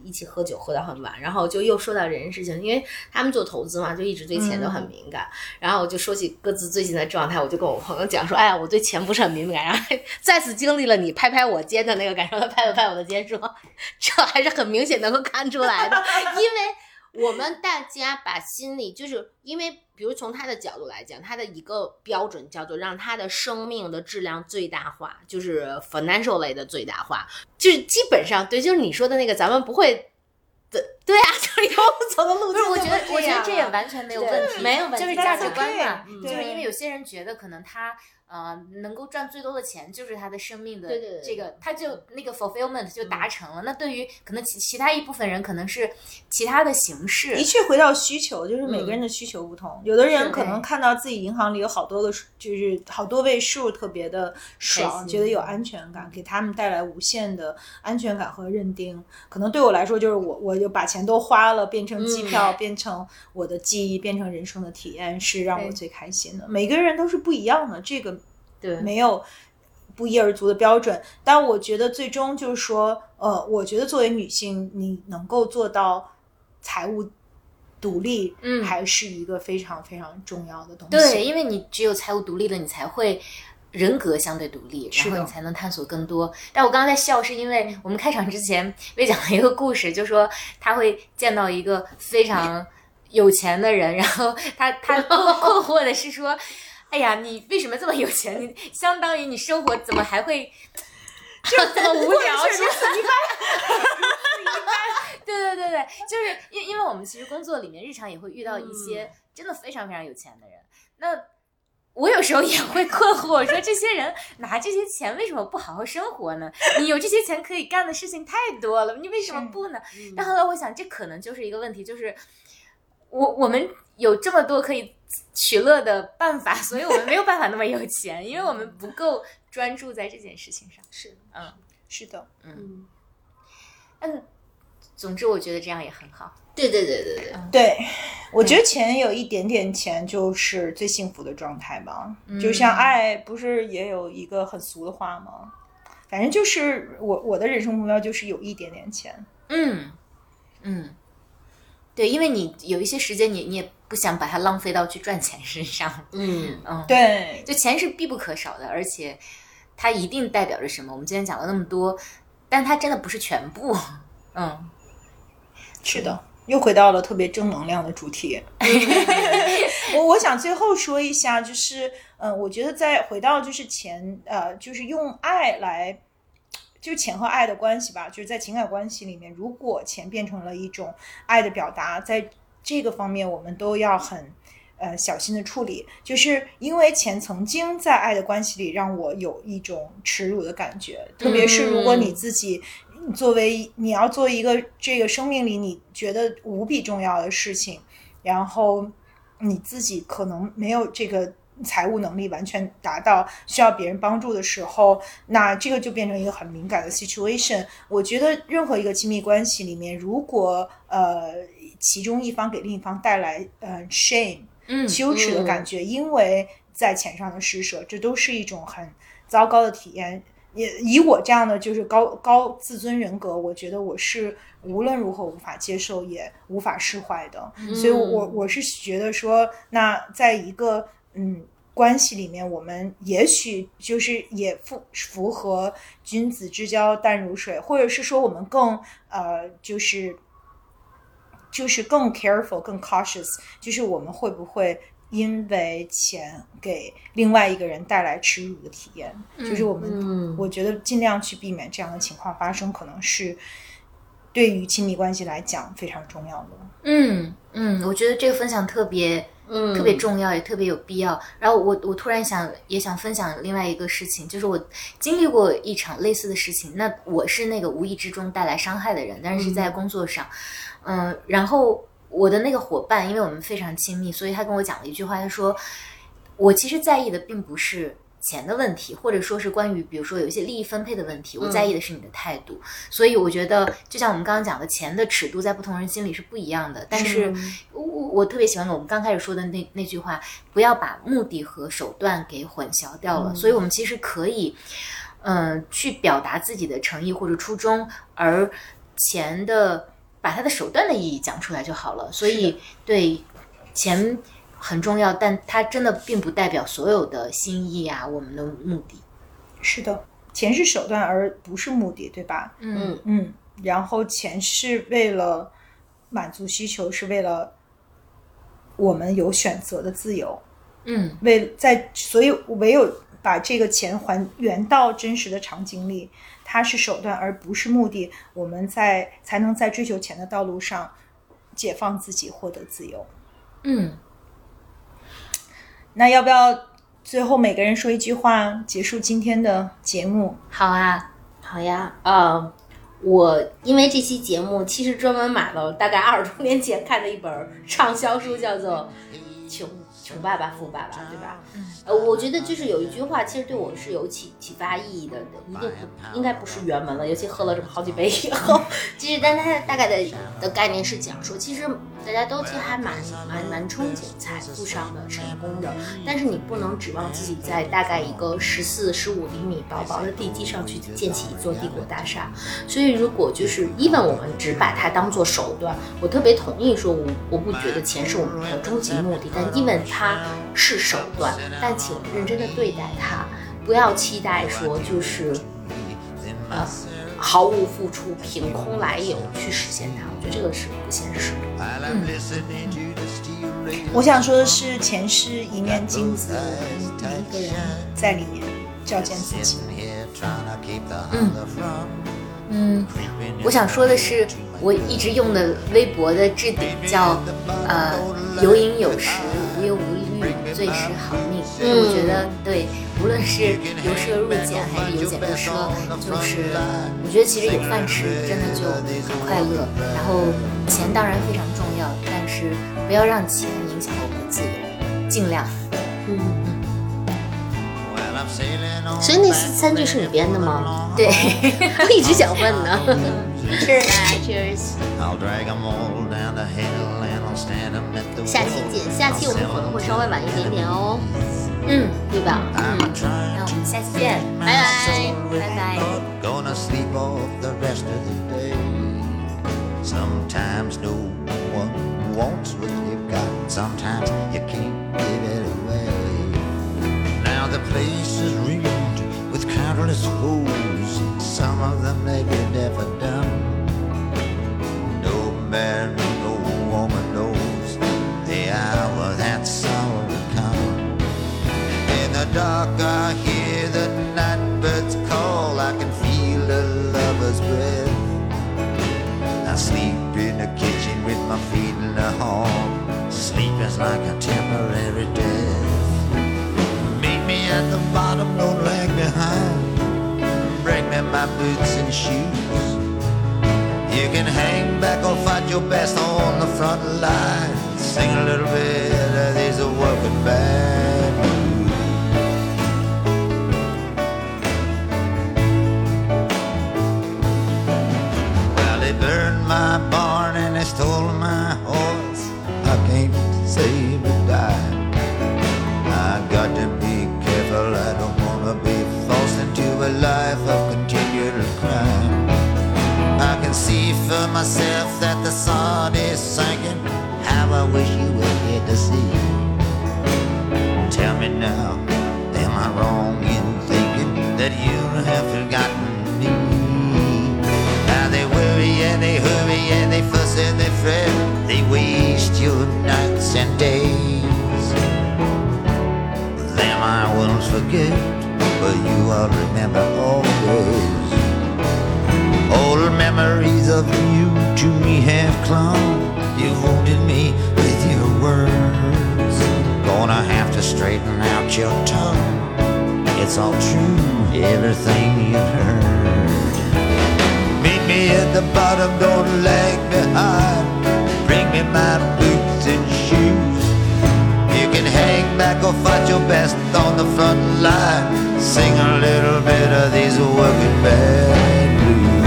一一起喝酒喝到很晚，然后就又说到人事情，因为他们做投资嘛，就一直对钱都很敏感。然后我就说起各自最近的状态，我就跟我朋友讲说，哎呀，我对钱不是很敏感，然后再次经历了你拍拍我肩的那个感受，他拍了拍我的肩说，这还是很明显能够看出来的，因为。我们大家把心里，就是因为，比如从他的角度来讲，他的一个标准叫做让他的生命的质量最大化，就是 financial 类的最大化，就是基本上对，就是你说的那个，咱们不会的，对啊，*laughs* 就是有走的路径。不是，我觉得，我觉得这也完完全没有问题，没有问题就是价值观嘛，嗯就是因为有些人觉得可能他呃能够赚最多的钱，就是他的生命的这个，他就那个 fulfillment 就达成了。那对于可能其其他一部分人，可能是其他的形式的，确，回到需求，就是每个人的需求不同。有的人可能看到自己银行里有好多个数，就是好多位数，特别的开爽，觉得有安全感，给他们带来无限的安全感和认定。可能对我来说，就是我我就把钱都花了，变成机票，变成我的记忆，变成人生的体验，是让我最开心的。每个人都是不一样的，这个对没有不一而足的标准。但我觉得最终就是说，呃，我觉得作为女性，你能够做到财务独立，嗯还是一个非常非常重要的东西。对，因为你只有财务独立了，你才会人格相对独立，然后你才能探索更多。但我刚刚在笑，是因为我们开场之前魏讲了一个故事，就说他会见到一个非常有钱的人，然后他他 *laughs* 困困惑的是说。哎呀，你为什么这么有钱？你相当于你生活怎么还会就这么无聊？*laughs* 是吧？*laughs* 对对对对，就是因因为我们其实工作里面日常也会遇到一些真的非常非常有钱的人，那我有时候也会困惑，我说这些人拿这些钱为什么不好好生活呢？你有这些钱可以干的事情太多了，你为什么不呢？但后来我想，这可能就是一个问题，就是我我们有这么多可以取乐的办法，所以我们没有办法那么有钱，因为我们不够专注在这件事情上。是，嗯是的，嗯，嗯，总之我觉得这样也很好。对对对对对，对，我觉得钱有一点点钱就是最幸福的状态吧。就像爱，不是也有一个很俗的话吗？反正就是我我的人生目标就是有一点点钱。嗯嗯，对，因为你有一些时间你，你也不想把它浪费到去赚钱身上。嗯，嗯，对，就钱是必不可少的，而且它一定代表着什么。我们今天讲了那么多，但它真的不是全部。嗯，是的，又回到了特别正能量的主题。*laughs* 我我想最后说一下，就是嗯、呃我觉得在回到就是钱，呃，就是用爱来，就是钱和爱的关系吧，就是在情感关系里面，如果钱变成了一种爱的表达，在这个方面我们都要很。呃，小心的处理，就是因为钱曾经在爱的关系里让我有一种耻辱的感觉，特别是如果你自己作为你要做一个这个生命里你觉得无比重要的事情，然后你自己可能没有这个财务能力完全达到需要别人帮助的时候，那这个就变成一个很敏感的 situation。我觉得任何一个亲密关系里面，如果呃其中一方给另一方带来呃 shame 嗯羞耻的感觉，因为在钱上的施舍，这都是一种很糟糕的体验。也以我这样的就是高高自尊人格，我觉得我是无论如何无法接受，也无法释怀的。所以我我是觉得说，那在一个嗯关系里面，我们也许就是也符符合君子之交淡如水，或者是说我们更呃就是就是更 careful、更 cautious，就是我们会不会因为钱给另外一个人带来耻辱的体验？就是我们，嗯我觉得尽量去避免这样的情况发生，可能是对于亲密关系来讲非常重要的。嗯嗯，我觉得这个分享特别嗯，特别重要，也特别有必要。然后我我突然想也想分享另外一个事情，就是我经历过一场类似的事情。那我是那个无意之中带来伤害的人，但是是在工作上，嗯、然后我的那个伙伴，因为我们非常亲密，所以他跟我讲了一句话，他说：“我其实在意的并不是。”钱的问题，或者说是关于比如说有一些利益分配的问题，我在意的是你的态度。所以我觉得，就像我们刚刚讲的，钱的尺度在不同人心里是不一样的。但是我我我特别喜欢我们刚开始说的那那句话，不要把目的和手段给混淆掉了。所以我们其实可以，嗯、去表达自己的诚意或者初衷，而钱的把它的手段的意义讲出来就好了。所以对钱很重要，但它真的并不代表所有的心意啊，我们的目的。是的，钱是手段而不是目的，对吧？嗯嗯，然后钱是为了满足需求，是为了我们有选择的自由。嗯为在，所以唯有把这个钱还原到真实的场景里，它是手段而不是目的，我们在才能在追求钱的道路上解放自己，获得自由。嗯，那要不要最后每个人说一句话，结束今天的节目？好啊，好呀，呃，我因为这期节目其实专门买了大概二十多年前看的一本畅销书，叫做《穷穷爸爸富爸爸》，对吧？呃，我觉得就是有一句话，其实对我是有启启发意义的，一定不应该不是原文了，尤其喝了这么好几杯以后，其 *laughs* 实但它大概的的概念是讲说，其实大家都其实还蛮蛮蛮憧憬财富上的成功的，但是你不能指望自己在大概一个十四十五厘米薄薄的地基上去建起一座帝国大厦。所以如果就是 even 我们只把它当做手段，我特别同意说我我不觉得钱是我们的终极目的，但 even 它它是手段，但请认真的对待它。不要期待说就是呃毫无付出、凭空来有去实现它，我觉得这个是不现实的。我想说的是，前世一面镜子，我们每一个人在里面照见自己。嗯嗯，我想说的是，我一直用的微博的置顶叫呃有饮有食，无忧无虑，最是好命。嗯我觉得对，无论是由奢入俭还是由俭入奢，就是我觉得其实有饭吃真的就很快乐。然后钱当然非常重要，但是不要让钱影响我们的自由，尽量。嗯，所以那四餐句是你编的吗？对，*laughs* 我一直想问呢。Cheers, cheers。 I'll drag 'em all down the hill and I'll stand 'em at the 下期见，下期我们可能会稍微晚一点点哦，嗯，对吧？ I'm 嗯， trying 那我们下期见，拜拜。拜拜。 Gonna sleep off the rest of the day. Sometimes no one wants what you've got. Sometimes you can't give it away. Now the place is ringed with countless foes. Some of them they've never done. Man, no woman knows the hour that sorrow will come. In the dark, I hear the night birds call. I can feel a lover's breath. I sleep in the kitchen with my feet in the hall. Sleep is like a temporary death. Meet me at the bottom, don't lag behind. Bring me my boots and shoes. You can hang back or fight your best on the front line. Sing a little bit of these working band can see for myself that the sun is sinking. How I wish you were here to see. Tell me now, am I wrong in thinking that you have forgotten me? Now they worry and they hurry and they fuss and they fret. They waste your nights and days. Them I will forget, but you I'll remember your tongue. It's all true, everything you've heard. Meet me at the bottom, don't lag behind. Bring me my boots and shoes. You can hang back or fight your best on the front line. Sing a little bit of these working band blues.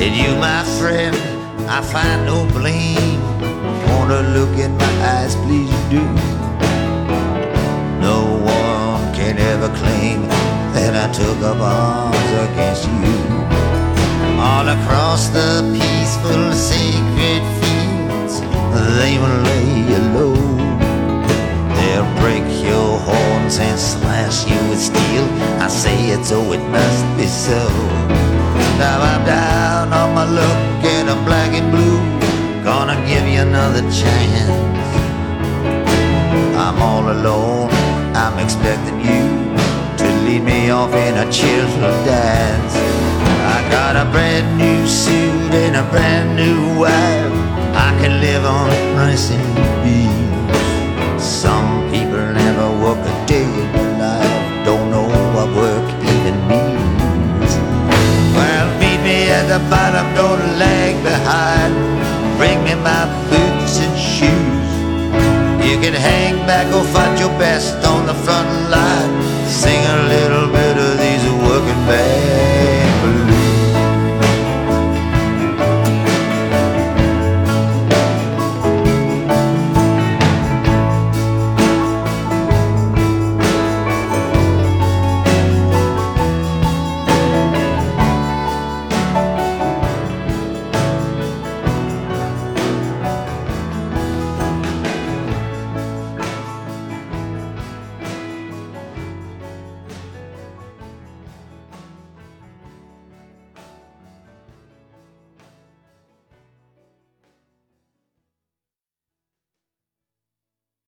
In you, my friend, I find no blame. Wanna look in my eyes, please do. No one can ever claim that I took up arms against you. All across the peaceful, sacred fields, they will lay you low. They'll break your horns and slash you with steel. I say it so it must be so. Now I'm down on my luck and I'm black and blue. Gonna give you another chance. I'm all alone. I'm expecting you to lead me off in a cheerful dance. I got a brand new suit and a brand new wife. I can live on rice and the fight I'm gonna lag behind. Bring me my boots and shoes. You can hang back or fight your best on the front line. Sing a little bit.